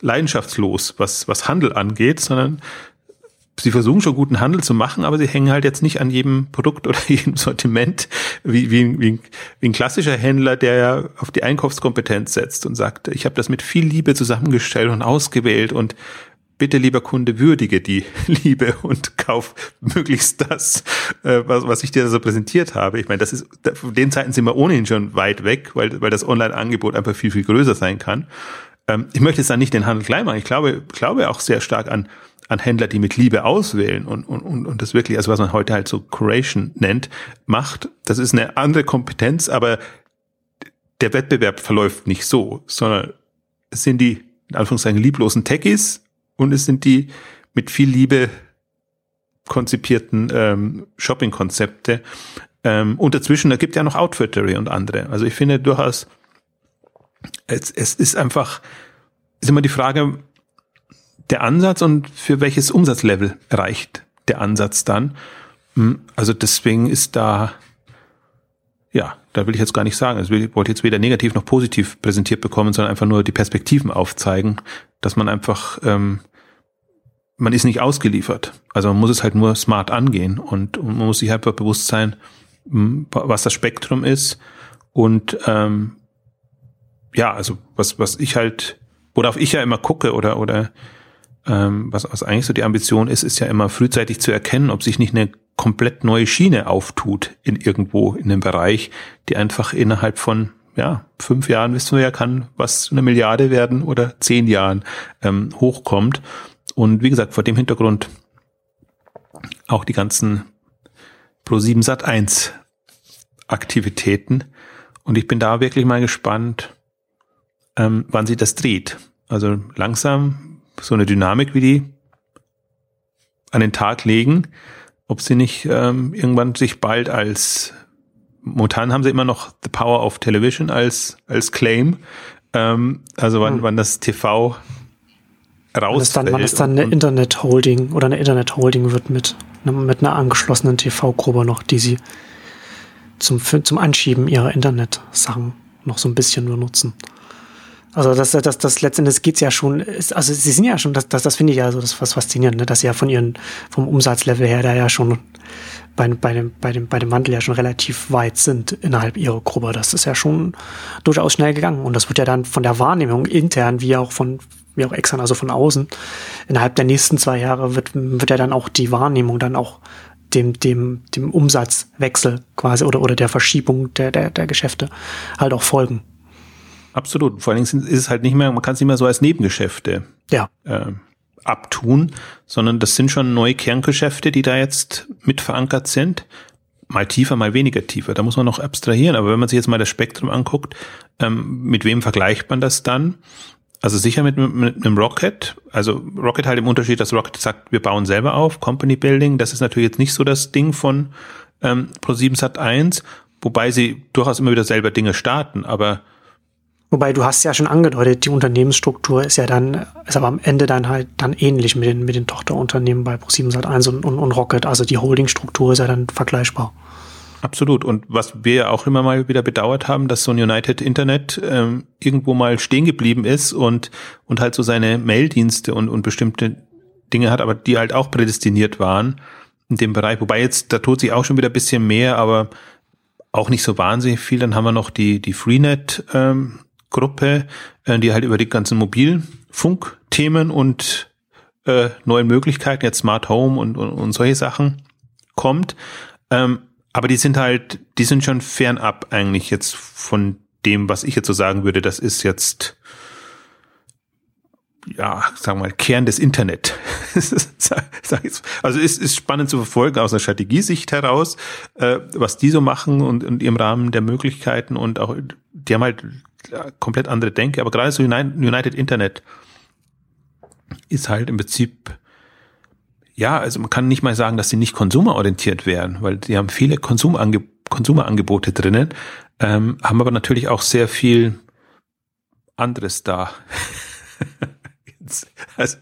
leidenschaftslos, was, was Handel angeht, sondern sie versuchen schon guten Handel zu machen, aber sie hängen halt jetzt nicht an jedem Produkt oder jedem Sortiment wie, wie, wie, wie ein klassischer Händler, der ja auf die Einkaufskompetenz setzt und sagt, ich habe das mit viel Liebe zusammengestellt und ausgewählt und bitte lieber Kunde würdige die Liebe und kauf möglichst das, äh, was, was ich dir so präsentiert habe. Ich meine, das ist, von den Zeiten sind wir ohnehin schon weit weg, weil, weil das Online-Angebot einfach viel, viel größer sein kann. Ähm, ich möchte jetzt da nicht den Handel klein machen. Ich glaube, glaube auch sehr stark an an Händler, die mit Liebe auswählen und, und, und, das wirklich, also was man heute halt so Curation nennt, macht. Das ist eine andere Kompetenz, aber der Wettbewerb verläuft nicht so, sondern es sind die, in Anführungszeichen, lieblosen Techies und es sind die mit viel Liebe konzipierten ähm, Shopping-Konzepte. Ähm, und dazwischen, da gibt ja noch Outfittery und andere. Also ich finde durchaus, es, es ist einfach, ist immer die Frage, der Ansatz und für welches Umsatzlevel reicht der Ansatz dann? Hm, also deswegen ist da, ja, da will ich jetzt gar nicht sagen. Also ich wollte jetzt weder negativ noch positiv präsentiert bekommen, sondern einfach nur die Perspektiven aufzeigen, dass man einfach, ähm, man ist nicht ausgeliefert. Also man muss es halt nur smart angehen und, man muss sich einfach bewusst sein, hm, was das Spektrum ist und ähm, ja, also was was ich halt worauf ich ja immer gucke oder oder ähm, was, was eigentlich so die Ambition ist, ist ja immer frühzeitig zu erkennen, ob sich nicht eine komplett neue Schiene auftut in irgendwo in dem Bereich, die einfach innerhalb von ja, fünf Jahren wissen wir ja, kann was eine Milliarde werden oder zehn Jahren ähm, hochkommt. Und wie gesagt, vor dem Hintergrund auch die ganzen Pro7 Sat 1 Aktivitäten. Und ich bin da wirklich mal gespannt, ähm, wann sie das dreht. Also langsam so eine Dynamik wie die an den Tag legen, ob sie nicht ähm, irgendwann sich bald als momentan haben sie immer noch The Power of Television als als Claim, ähm, also wann, hm. wann das TV rausfällt. Wann es dann, wann es dann eine Internet Holding oder eine Internet Holding wird mit mit einer angeschlossenen TV-Gruppe noch, die sie zum zum Anschieben ihrer Internet-Sachen noch so ein bisschen benutzen. Also das, das, das letztendlich geht's ja schon, also sie sind ja schon, das, das, das finde ich ja so das was faszinierend, ne? dass sie ja von ihren, vom Umsatzlevel her da ja schon bei, bei, dem, bei, dem, bei dem Wandel ja schon relativ weit sind innerhalb ihrer Gruppe. Das ist ja schon durchaus schnell gegangen. Und das wird ja dann von der Wahrnehmung intern wie auch von, wie auch extern, also von außen, innerhalb der nächsten zwei Jahre wird, wird ja dann auch die Wahrnehmung dann auch dem, dem, dem Umsatzwechsel quasi oder, oder der Verschiebung der, der, der Geschäfte halt auch folgen. Absolut. Vor allen Dingen ist es halt nicht mehr, man kann es nicht mehr so als Nebengeschäfte ja. äh, abtun, sondern das sind schon neue Kerngeschäfte, die da jetzt mit verankert sind. Mal tiefer, mal weniger tiefer. Da muss man noch abstrahieren. Aber wenn man sich jetzt mal das Spektrum anguckt, ähm, mit wem vergleicht man das dann? Also sicher mit, mit, mit einem Rocket. Also Rocket halt im Unterschied, dass Rocket sagt, wir bauen selber auf, Company Building. Das ist natürlich jetzt nicht so das Ding von ähm, Pro7 Sat 1, wobei sie durchaus immer wieder selber Dinge starten, aber Wobei du hast ja schon angedeutet, die Unternehmensstruktur ist ja dann, ist aber am Ende dann halt dann ähnlich mit den, mit den Tochterunternehmen bei Pro7 Sat1 und, und, und Rocket. Also die Holdingstruktur ist ja dann vergleichbar. Absolut. Und was wir ja auch immer mal wieder bedauert haben, dass so ein United Internet ähm, irgendwo mal stehen geblieben ist und, und halt so seine Maildienste und, und bestimmte Dinge hat, aber die halt auch prädestiniert waren in dem Bereich. Wobei jetzt, da tut sich auch schon wieder ein bisschen mehr, aber auch nicht so wahnsinnig viel. Dann haben wir noch die, die Freenet ähm, Gruppe, äh, die halt über die ganzen Mobilfunkthemen und äh, neuen Möglichkeiten, jetzt Smart Home und, und, und solche Sachen kommt. Ähm, aber die sind halt, die sind schon fernab eigentlich jetzt von dem, was ich jetzt so sagen würde, das ist jetzt, ja, sagen wir mal, Kern des Internet. also es ist spannend zu verfolgen aus einer Strategiesicht heraus, äh, was die so machen und, und im Rahmen der Möglichkeiten und auch, die haben halt komplett andere Denke, aber gerade so United Internet ist halt im Prinzip ja, also man kann nicht mal sagen, dass sie nicht konsumerorientiert wären, weil die haben viele Konsumange Konsumerangebote drinnen, ähm, haben aber natürlich auch sehr viel anderes da. also,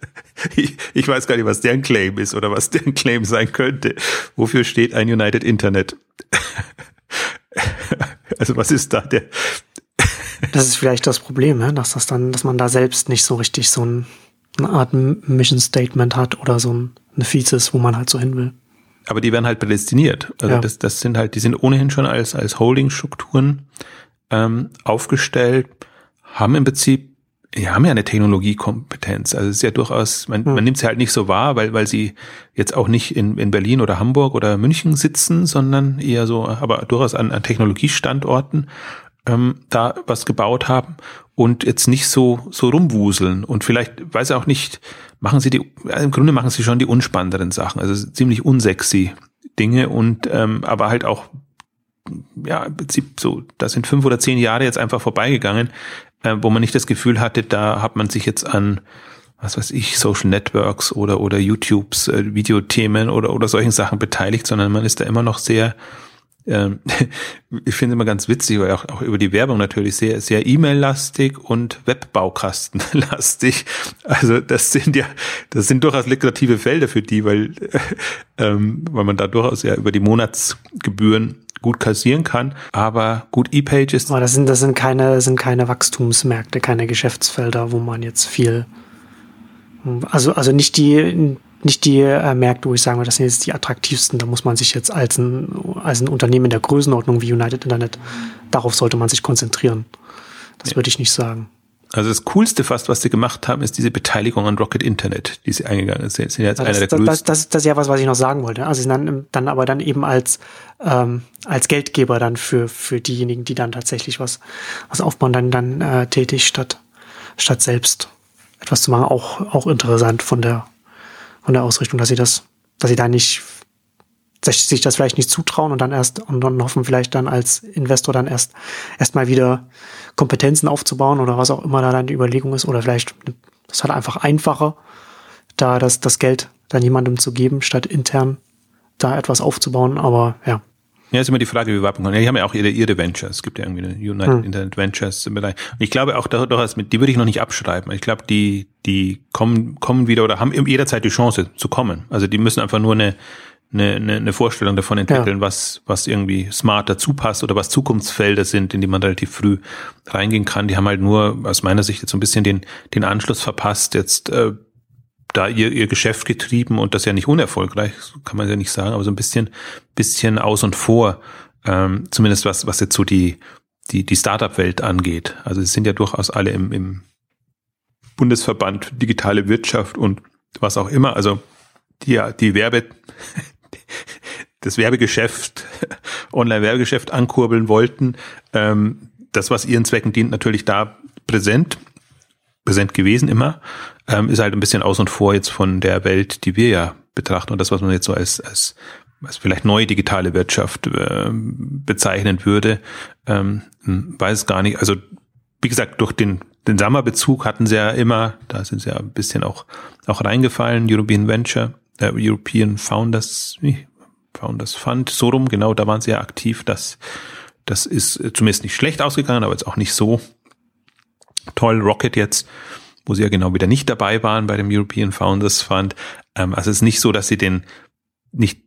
ich, ich weiß gar nicht, was deren Claim ist oder was deren Claim sein könnte. Wofür steht ein United Internet? also was ist da der? Das ist vielleicht das Problem, ne? dass das dann, dass man da selbst nicht so richtig so ein, eine Art Mission Statement hat oder so ein eine Thesis, wo man halt so hin will. Aber die werden halt prädestiniert. Also ja. das, das sind halt, die sind ohnehin schon als, als Holding-Strukturen ähm, aufgestellt, haben im Prinzip, die haben ja eine Technologiekompetenz. Also es ist ja durchaus, man, man nimmt sie halt nicht so wahr, weil, weil sie jetzt auch nicht in, in Berlin oder Hamburg oder München sitzen, sondern eher so, aber durchaus an, an Technologiestandorten ähm, da was gebaut haben und jetzt nicht so so rumwuseln. Und vielleicht weiß ich auch nicht machen sie die im Grunde machen sie schon die unspannenderen Sachen. Also ziemlich unsexy Dinge und ähm, aber halt auch ja im Prinzip so da sind fünf oder zehn Jahre jetzt einfach vorbeigegangen äh, wo man nicht das Gefühl hatte da hat man sich jetzt an was weiß ich, Social Networks oder, oder YouTubes, äh, Videothemen oder, oder solchen Sachen beteiligt, sondern man ist da immer noch sehr ähm, ich finde immer ganz witzig, weil auch, auch über die Werbung natürlich sehr, sehr E-Mail-lastig und Webbaukasten-lastig. Also das sind ja, das sind durchaus lukrative Felder für die, weil, ähm, weil man da durchaus ja über die Monatsgebühren gut kassieren kann. Aber gut, E-Pages. Aber das sind, das sind keine, sind keine Wachstumsmärkte, keine Geschäftsfelder, wo man jetzt viel, also, also nicht die, nicht die äh, Märkte, wo ich sagen würde, das sind jetzt die attraktivsten. Da muss man sich jetzt als ein, als ein Unternehmen in der Größenordnung wie United Internet, darauf sollte man sich konzentrieren. Das ja. würde ich nicht sagen. Also das Coolste fast, was sie gemacht haben, ist diese Beteiligung an Rocket Internet, die sie eingegangen sind. sind jetzt das, einer der das, das, das, das ist ja was, was ich noch sagen wollte. Also sie sind dann, dann aber dann eben als, ähm, als Geldgeber dann für, für diejenigen, die dann tatsächlich was, was aufbauen, dann, dann äh, tätig, statt, statt selbst etwas zu machen. Auch, auch interessant von der, von der Ausrichtung, dass sie das, dass sie da nicht sich das vielleicht nicht zutrauen und dann erst und dann hoffen vielleicht dann als Investor dann erst erstmal wieder Kompetenzen aufzubauen oder was auch immer da dann die Überlegung ist oder vielleicht das halt einfach einfacher, da das das Geld dann jemandem zu geben, statt intern da etwas aufzubauen. Aber ja, ja, ist immer die Frage, wie wir abkommen. Ja, die haben ja auch ihre, ihre Ventures. Es gibt ja irgendwie eine United hm. Internet Ventures im Bereich. Und ich glaube auch, durchaus mit, die würde ich noch nicht abschreiben. Ich glaube, die, die kommen, kommen wieder oder haben jederzeit die Chance zu kommen. Also die müssen einfach nur eine, eine, eine Vorstellung davon entwickeln, ja. was, was irgendwie smart dazu passt oder was Zukunftsfelder sind, in die man relativ früh reingehen kann. Die haben halt nur aus meiner Sicht jetzt so ein bisschen den, den Anschluss verpasst, jetzt äh, da ihr, ihr Geschäft getrieben und das ja nicht unerfolgreich, kann man ja nicht sagen, aber so ein bisschen, bisschen aus und vor, ähm, zumindest was, was jetzt so die, die, die Startup-Welt angeht. Also es sind ja durchaus alle im, im Bundesverband digitale Wirtschaft und was auch immer. Also die, die Werbe, das Werbegeschäft, Online-Werbegeschäft ankurbeln wollten. Ähm, das, was ihren Zwecken dient, natürlich da präsent, präsent gewesen immer ähm, ist halt ein bisschen aus und vor jetzt von der Welt, die wir ja betrachten und das, was man jetzt so als, als, als vielleicht neue digitale Wirtschaft äh, bezeichnen würde, ähm, weiß gar nicht. Also wie gesagt, durch den, den Sommerbezug hatten sie ja immer, da sind sie ja ein bisschen auch, auch reingefallen, European Venture, äh, European Founders, wie? Founders Fund, so rum, genau, da waren sie ja aktiv. Das, das ist zumindest nicht schlecht ausgegangen, aber jetzt auch nicht so toll, Rocket jetzt, wo sie ja genau wieder nicht dabei waren bei dem European Founders Fund. Ähm, also es ist nicht so, dass sie den nicht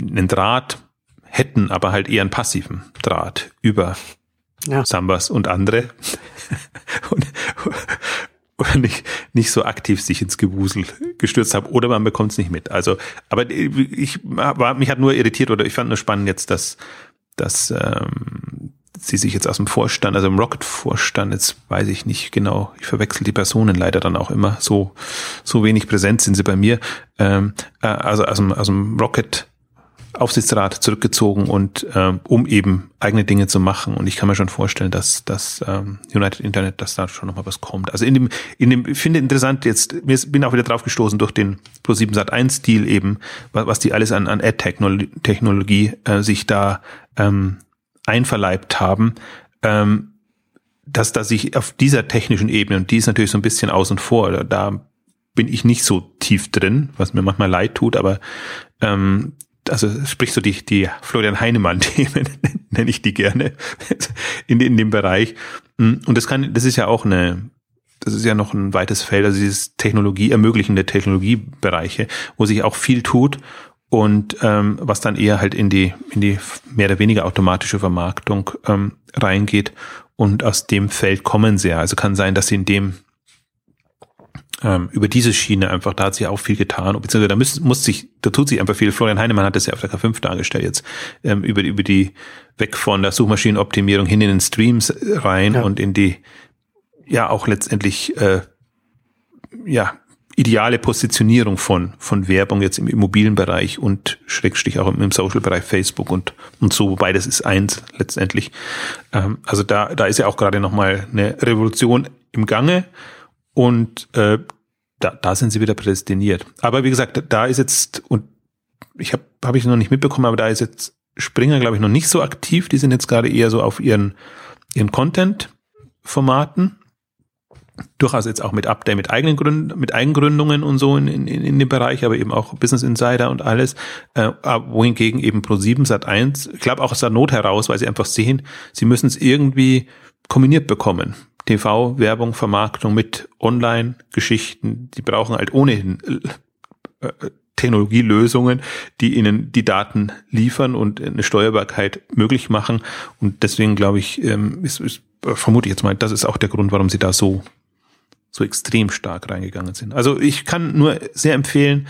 einen Draht hätten, aber halt eher einen passiven Draht über ja. Sambas und andere. und, oder nicht, nicht so aktiv sich ins Gewusel gestürzt habe oder man bekommt es nicht mit. Also, aber ich war, mich hat nur irritiert oder ich fand nur spannend jetzt, dass, dass ähm, sie sich jetzt aus dem Vorstand, also im Rocket-Vorstand, jetzt weiß ich nicht genau, ich verwechsel die Personen leider dann auch immer, so, so wenig präsent sind sie bei mir, ähm, äh, also aus dem, aus dem Rocket Aufsichtsrat zurückgezogen und ähm, um eben eigene Dinge zu machen. Und ich kann mir schon vorstellen, dass dass ähm, United Internet, dass da schon nochmal was kommt. Also in dem, in dem, ich finde interessant jetzt, mir bin auch wieder drauf gestoßen durch den Pro7 Sat 1 Stil eben, was, was die alles an, an Ad-Technologie äh, sich da ähm, einverleibt haben. Ähm, dass da sich auf dieser technischen Ebene, und die ist natürlich so ein bisschen außen vor, da, bin ich nicht so tief drin, was mir manchmal leid tut, aber ähm, also sprich so die, die Florian Heinemann-Themen, nenne ich die gerne, in, in dem Bereich. Und das kann, das ist ja auch eine, das ist ja noch ein weites Feld, also dieses Technologie, ermöglichende Technologiebereiche, wo sich auch viel tut und ähm, was dann eher halt in die, in die mehr oder weniger automatische Vermarktung ähm, reingeht. Und aus dem Feld kommen sie ja. Also kann sein, dass sie in dem ähm, über diese Schiene einfach, da hat sich auch viel getan, beziehungsweise da muss, muss sich, da tut sich einfach viel. Florian Heinemann hat das ja auf der K5 dargestellt jetzt, ähm, über, über die, weg von der Suchmaschinenoptimierung hin in den Streams rein ja. und in die, ja, auch letztendlich, äh, ja, ideale Positionierung von, von Werbung jetzt im Immobilienbereich und Schrägstrich auch im, Social-Bereich Facebook und, und so, wobei das ist eins letztendlich. Ähm, also da, da ist ja auch gerade nochmal eine Revolution im Gange und äh, da, da sind sie wieder prädestiniert. Aber wie gesagt, da ist jetzt, und ich habe hab ich noch nicht mitbekommen, aber da ist jetzt Springer, glaube ich, noch nicht so aktiv. Die sind jetzt gerade eher so auf ihren, ihren Content-Formaten. Durchaus jetzt auch mit Update, mit eigenen Gründen, mit Eigengründungen und so in, in, in dem Bereich, aber eben auch Business Insider und alles. Äh, wohingegen eben Pro7 Sat 1, ich glaube auch aus der Not heraus, weil sie einfach sehen, sie müssen es irgendwie kombiniert bekommen. TV-Werbung, Vermarktung mit Online-Geschichten. Die brauchen halt ohnehin äh, äh, Technologielösungen, die ihnen die Daten liefern und eine Steuerbarkeit möglich machen. Und deswegen glaube ich, ähm, ist, ist, vermute ich jetzt mal, das ist auch der Grund, warum sie da so, so extrem stark reingegangen sind. Also ich kann nur sehr empfehlen,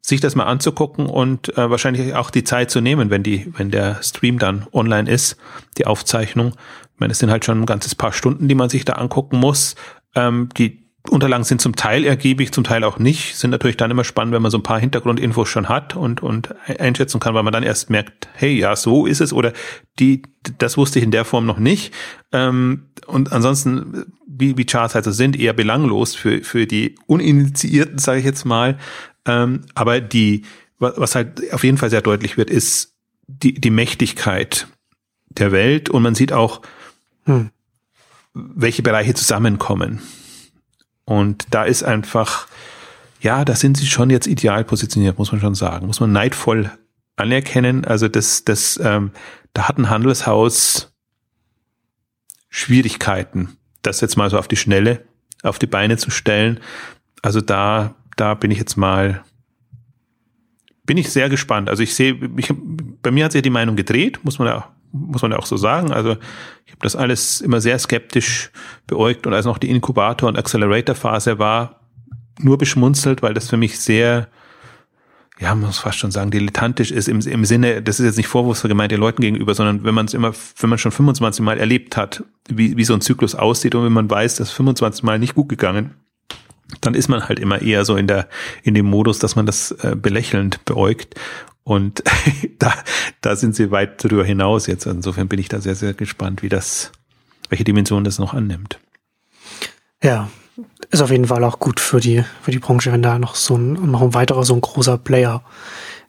sich das mal anzugucken und äh, wahrscheinlich auch die Zeit zu nehmen, wenn die, wenn der Stream dann online ist, die Aufzeichnung, meine, es sind halt schon ein ganzes paar Stunden, die man sich da angucken muss. Ähm, die Unterlagen sind zum Teil ergiebig, zum Teil auch nicht. Sind natürlich dann immer spannend, wenn man so ein paar Hintergrundinfos schon hat und, und einschätzen kann, weil man dann erst merkt, hey, ja, so ist es oder die, das wusste ich in der Form noch nicht. Ähm, und ansonsten, wie, wie Charts halt so sind, eher belanglos für, für die Uninitiierten, sage ich jetzt mal. Ähm, aber die, was halt auf jeden Fall sehr deutlich wird, ist die, die Mächtigkeit der Welt und man sieht auch, hm. welche Bereiche zusammenkommen. Und da ist einfach, ja, da sind sie schon jetzt ideal positioniert, muss man schon sagen. Muss man neidvoll anerkennen. Also das, das, ähm, da hat ein Handelshaus Schwierigkeiten, das jetzt mal so auf die Schnelle auf die Beine zu stellen. Also da, da bin ich jetzt mal, bin ich sehr gespannt. Also ich sehe, ich, bei mir hat sich die Meinung gedreht, muss man ja muss man ja auch so sagen. Also ich habe das alles immer sehr skeptisch beäugt und als noch die Inkubator- und Accelerator-Phase war, nur beschmunzelt, weil das für mich sehr, ja, man muss fast schon sagen, dilettantisch ist im, im Sinne, das ist jetzt nicht vorwurfsvoll gemeint den Leuten gegenüber, sondern wenn man es immer, wenn man schon 25 Mal erlebt hat, wie, wie so ein Zyklus aussieht und wenn man weiß, dass 25 Mal nicht gut gegangen, dann ist man halt immer eher so in der, in dem Modus, dass man das äh, belächelnd beäugt. Und da, da sind sie weit darüber hinaus jetzt. Insofern bin ich da sehr, sehr gespannt, wie das, welche Dimension das noch annimmt. Ja, ist auf jeden Fall auch gut für die, für die Branche, wenn da noch so ein, noch ein weiterer, so ein großer Player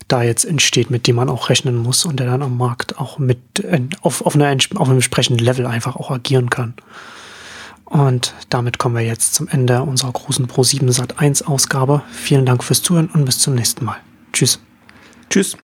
da jetzt entsteht, mit dem man auch rechnen muss und der dann am Markt auch mit, äh, auf, auf, einer, auf einem entsprechenden Level einfach auch agieren kann. Und damit kommen wir jetzt zum Ende unserer großen Pro7 Sat 1 Ausgabe. Vielen Dank fürs Zuhören und bis zum nächsten Mal. Tschüss. Tschüss.